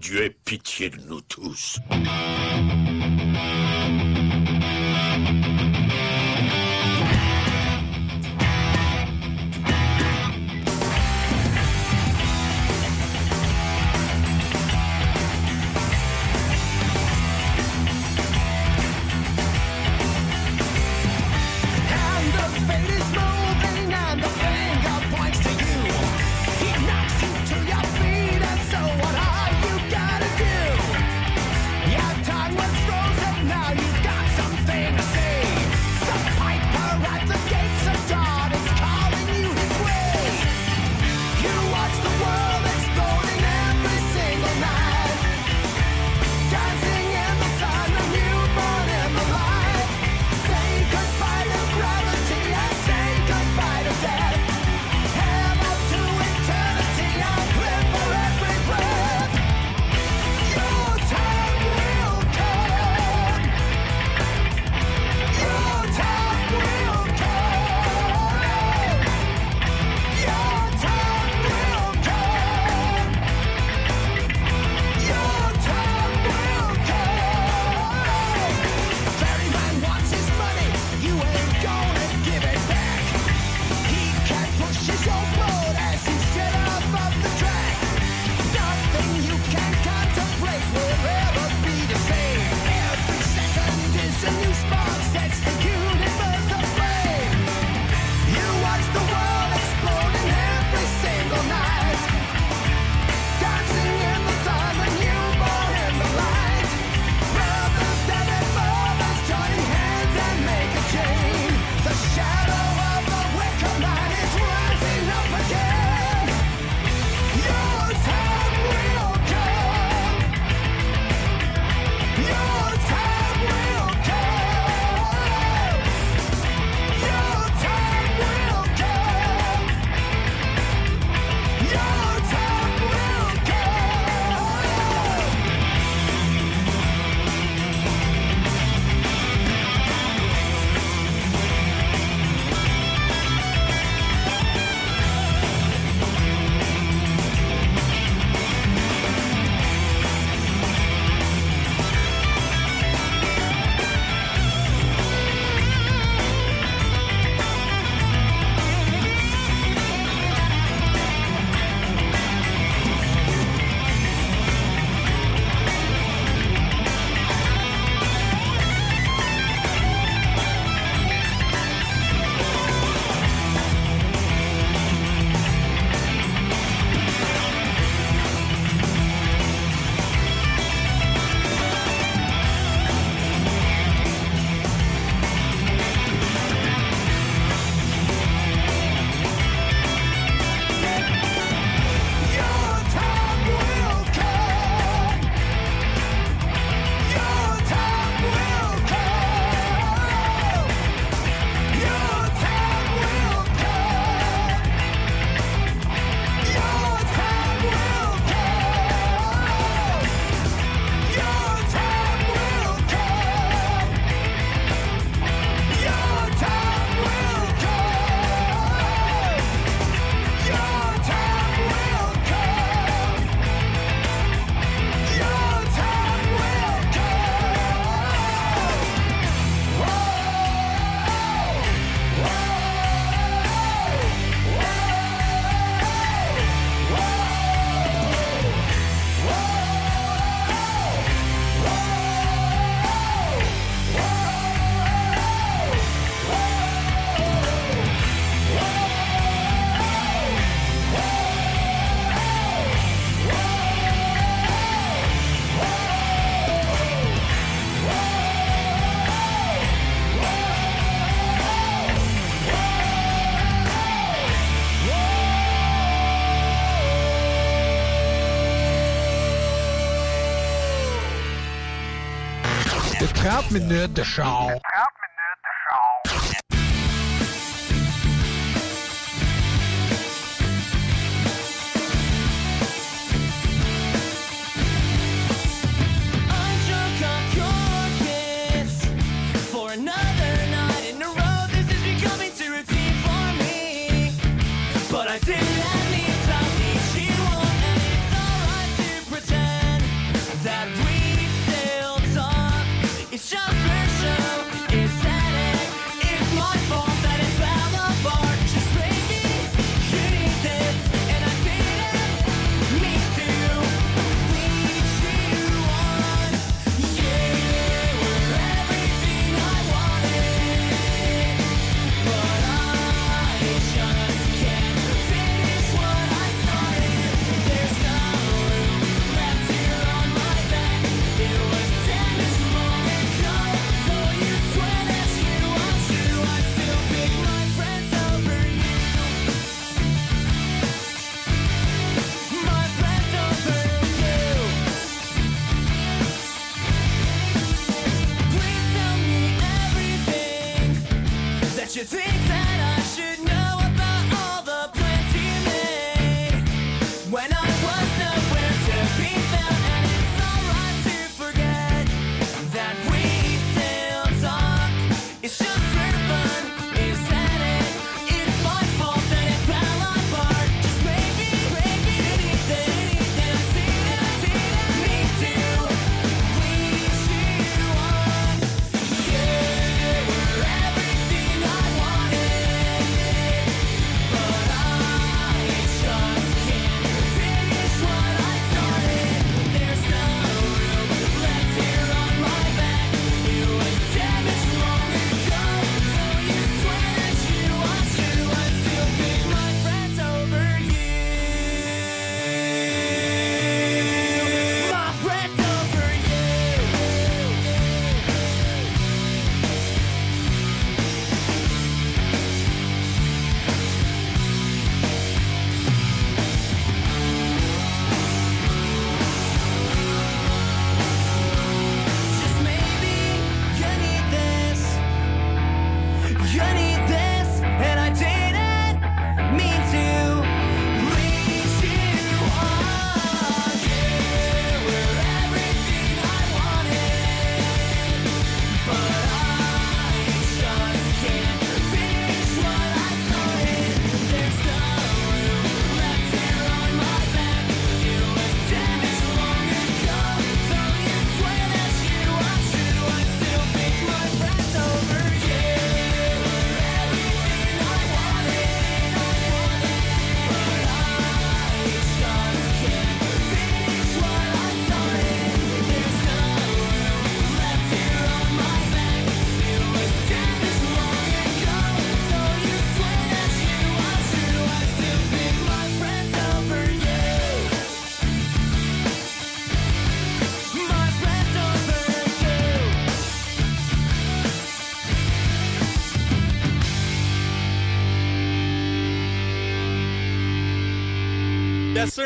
Dieu est minute de char.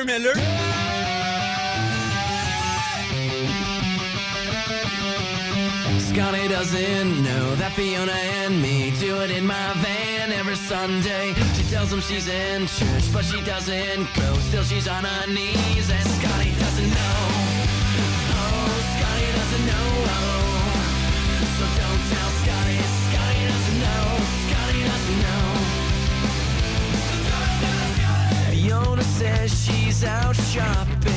Miller. Scotty doesn't know that Fiona and me do it in my van every Sunday. She tells him she's in church, but she doesn't go. Still, she's on her knees out shopping.